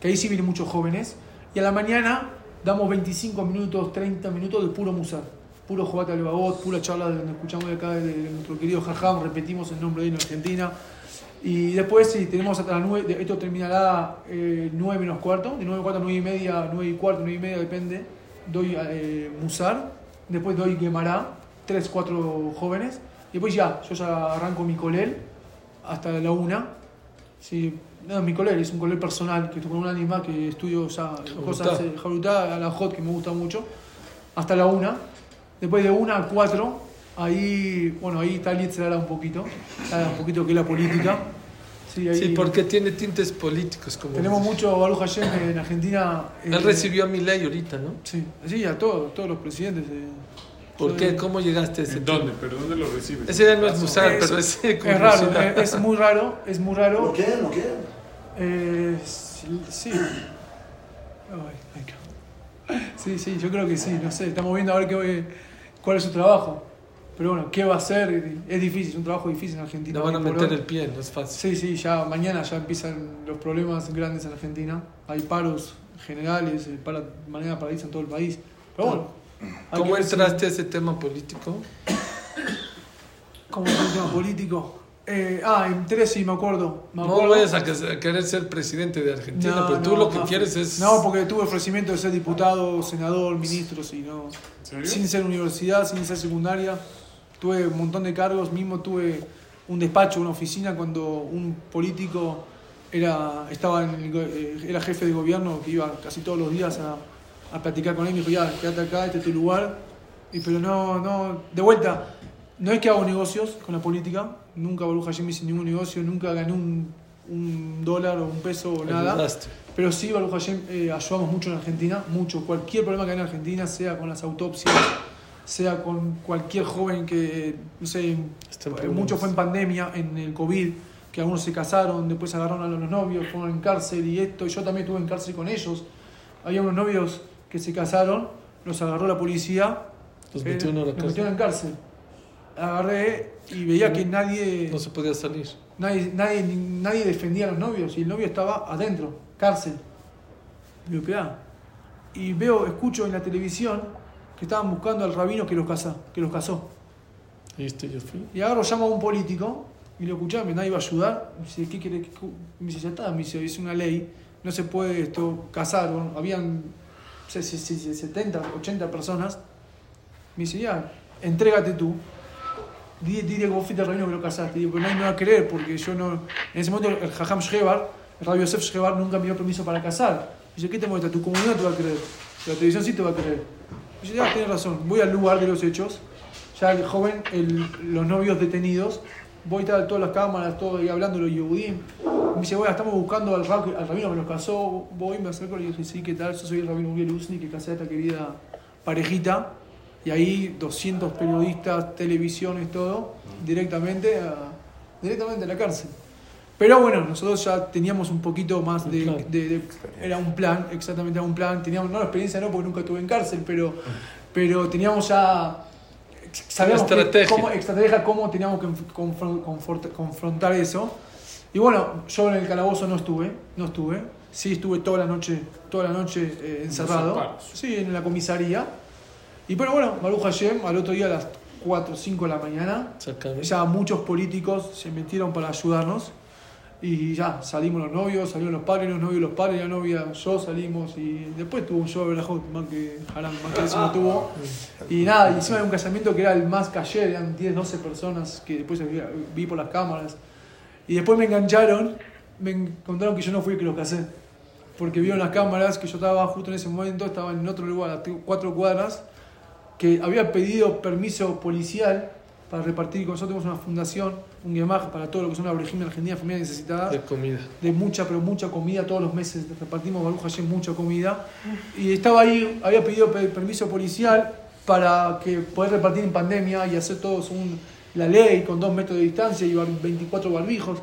que ahí sí vienen muchos jóvenes. Y a la mañana damos 25 minutos, 30 minutos de puro musar. Puro Jobat al Babot, pura charla de donde escuchamos de acá de, de nuestro querido Jajam, repetimos el nombre de él en Argentina. Y después, si tenemos hasta las 9, esto terminará eh, 9 menos cuarto, de 9 cuarto a 9 y media, 9 y cuarto, 9 y media, depende. Doy eh, Musar, después doy Gemará, 3, 4 jóvenes. Y después ya, yo ya arranco mi colel hasta la 1. Sí, no, mi colel es un colel personal, que con un anima que estudio ya cosas, eh, Jarutá, a la hot, que me gusta mucho, hasta la 1. Después de 1 a 4, ahí, bueno, ahí está Litzerara un poquito, un poquito que es la política. Sí, ahí Sí, porque tiene tintes políticos. Como tenemos dices. mucho Baruch Hashem en Argentina. Él eh, recibió a mi ley ahorita, ¿no? Sí, sí, a todos, todos los presidentes. eh. ¿Por qué? ¿Cómo llegaste a ese ¿En tema? dónde? ¿Pero dónde lo recibes? Ese ya no es Paso. Musar, Es- pero es Es raro, curiosidad. eh, es muy raro, es muy raro. ¿Lo quieren? ¿Lo quieren? Eh, sí, sí. Ay. Sí, sí, yo creo que sí, no sé, estamos viendo a ver qué, cuál es su trabajo. Pero bueno, ¿qué va a hacer? Es difícil, es un trabajo difícil en Argentina. No van a meter el pie, no es fácil. Sí, sí, ya mañana ya empiezan los problemas grandes en Argentina. Hay paros generales, eh, para, paradiza en todo el país. Pero bueno. ¿Cómo entraste a ese tema político? ¿Cómo es el tema político? Eh, ah, entré, sí, me acuerdo. Me No acuerdo. vayas a que- a querer ser presidente de Argentina, No, pero tú no, lo que no. quieres es... No, porque tuve ofrecimiento de ser diputado, senador, ministro, sí, no. Sin ser universidad, sin ser secundaria. Tuve un montón de cargos, mismo tuve un despacho, una oficina cuando un político era, estaba en el go- eh, era jefe de gobierno que iba casi todos los días a, a platicar con él. Me dijo, ya, quédate acá, este es tu lugar. Y, pero no, no, de vuelta, no es que hago negocios con la política. Nunca Baruch Hashem hice ningún negocio, nunca gané un, un dólar o un peso o nada. Ayudaste. Pero sí, Hashem, eh, ayudamos mucho en Argentina, mucho. Cualquier problema que hay en Argentina, sea con las autopsias, sea con cualquier joven que, no sé, eh, mucho fue en pandemia, en el COVID, que algunos se casaron, después agarraron a los novios, fueron en cárcel y esto, y yo también estuve en cárcel con ellos. Había unos novios que se casaron, los agarró la policía, Los eh, metió en la cárcel. metieron en cárcel. Agarré y veía que nadie... No se podía salir. Nadie, nadie, nadie defendía a los novios y el novio estaba adentro, cárcel. Digo. Y veo, escucho en la televisión que estaban buscando al rabino que los, casa, que los casó. Yo fui. Y agarro, llamo a un político y le escuchaba, nadie iba a ayudar. Me dice, ¿qué quiere? que cu-?" Me dice, ya está, me dice, es una ley, no se puede esto casar. Bueno, habían no sé, si- si- si 70, 80 personas. Me dice, ya, entrégate tú. Dile, dile que fuiste el rabino que lo casaste. Digo, pero nadie me va a creer porque yo no. En ese momento el Jajam Shrebar, el rabio Yosef Shrebar, nunca me dio permiso para casar. Dice, ¿qué te muestra? Tu comunidad te va a creer. La televisión sí te va a creer. Dice, ya, tienes razón. Voy al lugar de los hechos. Ya el joven, el- los novios detenidos. Voy a todas las cámaras, todo ahí hablando los Yehudim. Me dice, bueno, estamos buscando al, rab- al rabino que los casó. Voy, me acerco y le dije, sí, ¿qué tal? Yo soy el rabino Uriel Usni que casé a esta querida parejita. Y ahí 200 periodistas, televisiones, todo, directamente a, directamente a la cárcel. Pero bueno, nosotros ya teníamos un poquito más de, Era un plan, exactamente era un plan. Teníamos, no la experiencia no, porque nunca estuve en cárcel, pero, pero teníamos ya... Sabíamos que- cómo, estrategia cómo teníamos que confrontar eso. Y bueno, yo en el calabozo no estuve, no estuve. Sí estuve toda la noche, toda la noche eh, encerrado. Sí, en la comisaría. Y pero bueno, Baruch Hashem, al otro día a las 4 o 5 de la mañana, ya muchos políticos se metieron para ayudarnos. Y ya, salimos los novios, salieron los padres, los novios, los padres, la novia, yo salimos y después tuvo un show de Berajot, más que Haram, más que eso no tuvo. Y nada, y encima de un casamiento que era el más cayer, eran 10, 12 personas que después vi por las cámaras. Y después me engancharon, me contaron que yo no fui el que los casé. Porque vieron las cámaras que yo estaba justo en ese momento, estaba en otro lugar, a cuatro cuadras, que había pedido permiso policial para repartir, nosotros tenemos una fundación, un gemaj para todo lo que son la régimen argentina, familia necesitada De comida. de mucha, pero mucha comida todos los meses. Repartimos Baruch Hashem mucha comida. Y estaba ahí, había pedido pe- permiso policial para que poder repartir en pandemia y hacer todo según la ley, con dos metros de distancia y bar- 24 barbijos.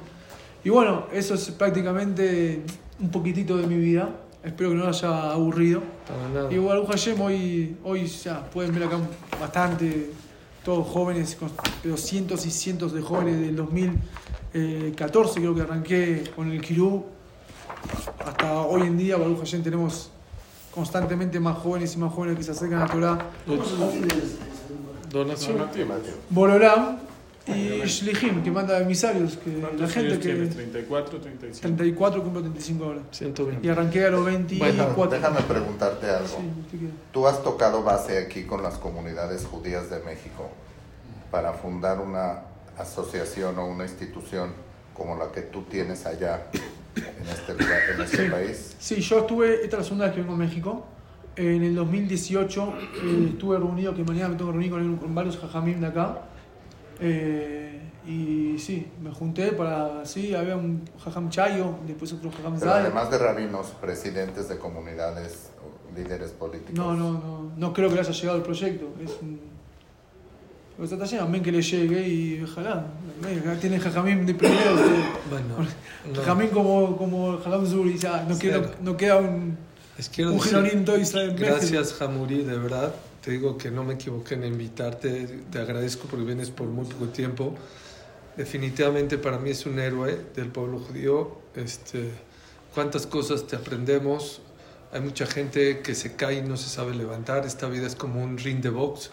Y bueno, eso es prácticamente un poquitito de mi vida. Espero que no haya aburrido. Nada. Y Baruch Hashem, hoy, hoy ya pueden ver acá bastante, todos jóvenes, con- pero cientos y cientos de jóvenes del 2014, creo que arranqué con el Kirú. hasta hoy en día, Baruch Hashem, tenemos constantemente más jóvenes y más jóvenes que se acercan a la Torah. Donación. Borolam y Shlihim, que manda emisarios, que la ¿Cuántos gente que... 34, 35. 34 cumplo 35 ahora. 120. Y arranqué a los 24. Bueno, déjame preguntarte algo. Sí. Tú has tocado base aquí con las comunidades judías de México para fundar una asociación o una institución como la que tú tienes allá en este lugar, en este Sí. país. Sí, yo estuve, esta es la segunda vez que vengo a México. En el 2018 eh, estuve reunido, que mañana me tengo que reunir con, con varios jajamim de acá. Eh, y sí, me junté para, sí, había un jajam Chayo, después otro jajam Zay. además de rabinos, presidentes de comunidades, líderes políticos. No, no, no, no creo que le haya llegado el proyecto. Es un... Pero está lleno, amén que le llegue y ojalá. Acá Tienen jajamim de primero. Bueno, no. Como, como jajam Zuri, ya, no, queda, Cero. no queda un, Les quiero un Israel gracias Hamuri, de verdad. Te digo que no me equivoqué en invitarte. Te agradezco porque vienes por muy poco tiempo. Definitivamente para mí es un héroe del pueblo judío. Este, cuántas cosas te aprendemos. Hay mucha gente que se cae y no se sabe levantar. Esta vida es como un ring de box.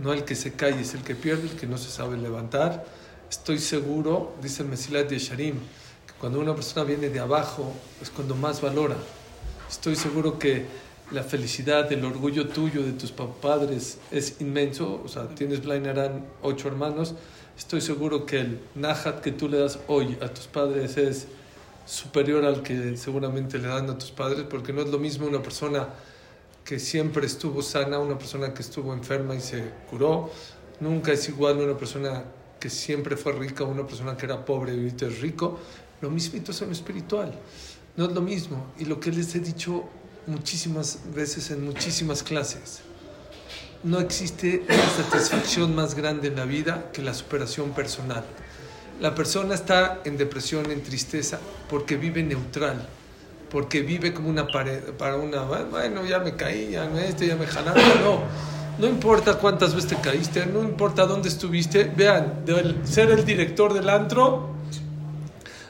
No el que se cae es el que pierde, el que no se sabe levantar. Estoy seguro, dice el Mesilat de Sharim, que cuando una persona viene de abajo es cuando más valora. Estoy seguro que la felicidad, el orgullo tuyo de tus pa- padres es inmenso. O sea, tienes Blainarán ocho hermanos. Estoy seguro que el Nahat que tú le das hoy a tus padres es superior al que seguramente le dan a tus padres, porque no es lo mismo una persona que siempre estuvo sana, una persona que estuvo enferma y se curó. Nunca es igual una persona que siempre fue rica una persona que era pobre y ahorita es rico. Lo mismito es en lo espiritual. No es lo mismo. Y lo que les he dicho muchísimas veces en muchísimas clases. No existe una satisfacción más grande en la vida que la superación personal. La persona está en depresión, en tristeza, porque vive neutral, porque vive como una pared, para una, bueno, ya me caí, ya me este, ya me jalaron, no. No importa cuántas veces te caíste, no importa dónde estuviste. Vean, de ser el director del antro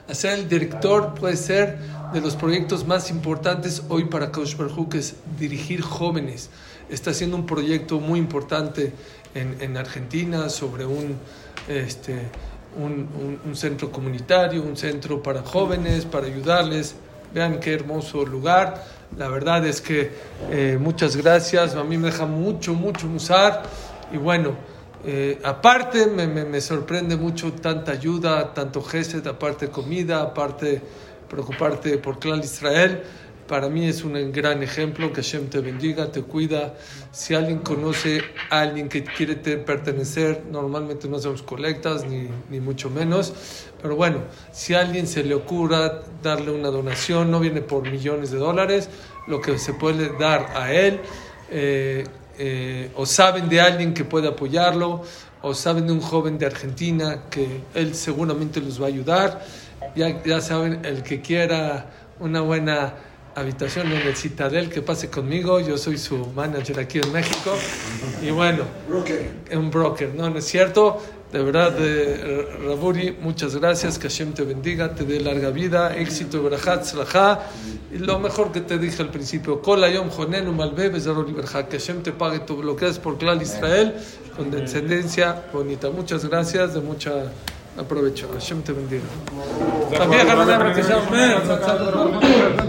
a ser el director puede ser de los proyectos más importantes hoy para Kaush Barhu, que es dirigir jóvenes. Está haciendo un proyecto muy importante en, en Argentina sobre un, este, un- un centro comunitario, un centro para jóvenes, para ayudarles. Vean qué hermoso lugar. La verdad es que eh, muchas gracias. A mí me deja mucho, mucho musar. Y bueno, eh, aparte, me, sorprende mucho tanta ayuda, tanto gesed, aparte comida, aparte preocuparte por Clan Israel. Para mí es un gran ejemplo, que Hashem te bendiga, te cuida. Si alguien conoce a alguien que quiere te- pertenecer, normalmente no hacemos colectas, ni, ni mucho menos. Pero bueno, si a alguien se le ocurra darle una donación, no viene por millones de dólares, lo que se puede dar a él, eh, eh, o saben de alguien que puede apoyarlo, o saben de un joven de Argentina que él seguramente los va a ayudar. Ya, ya saben, el que quiera una buena habitación en el Citadel, que pase conmigo. Yo soy su manager aquí en México. Y bueno, Broker. un broker, ¿no? ¿No es cierto? De verdad, eh, Raburi, muchas gracias, que Hashem te bendiga, te dé larga vida, éxito, berajat, slajá. Y lo mejor que te dije al principio, Kol Yom Jonenu Malbe Bezarol Iberjá, que Hashem te pague todo lo que es por Clal Israel, con descendencia bonita. Muchas gracias, de mucha aprovecho. Hashem te bendiga. También,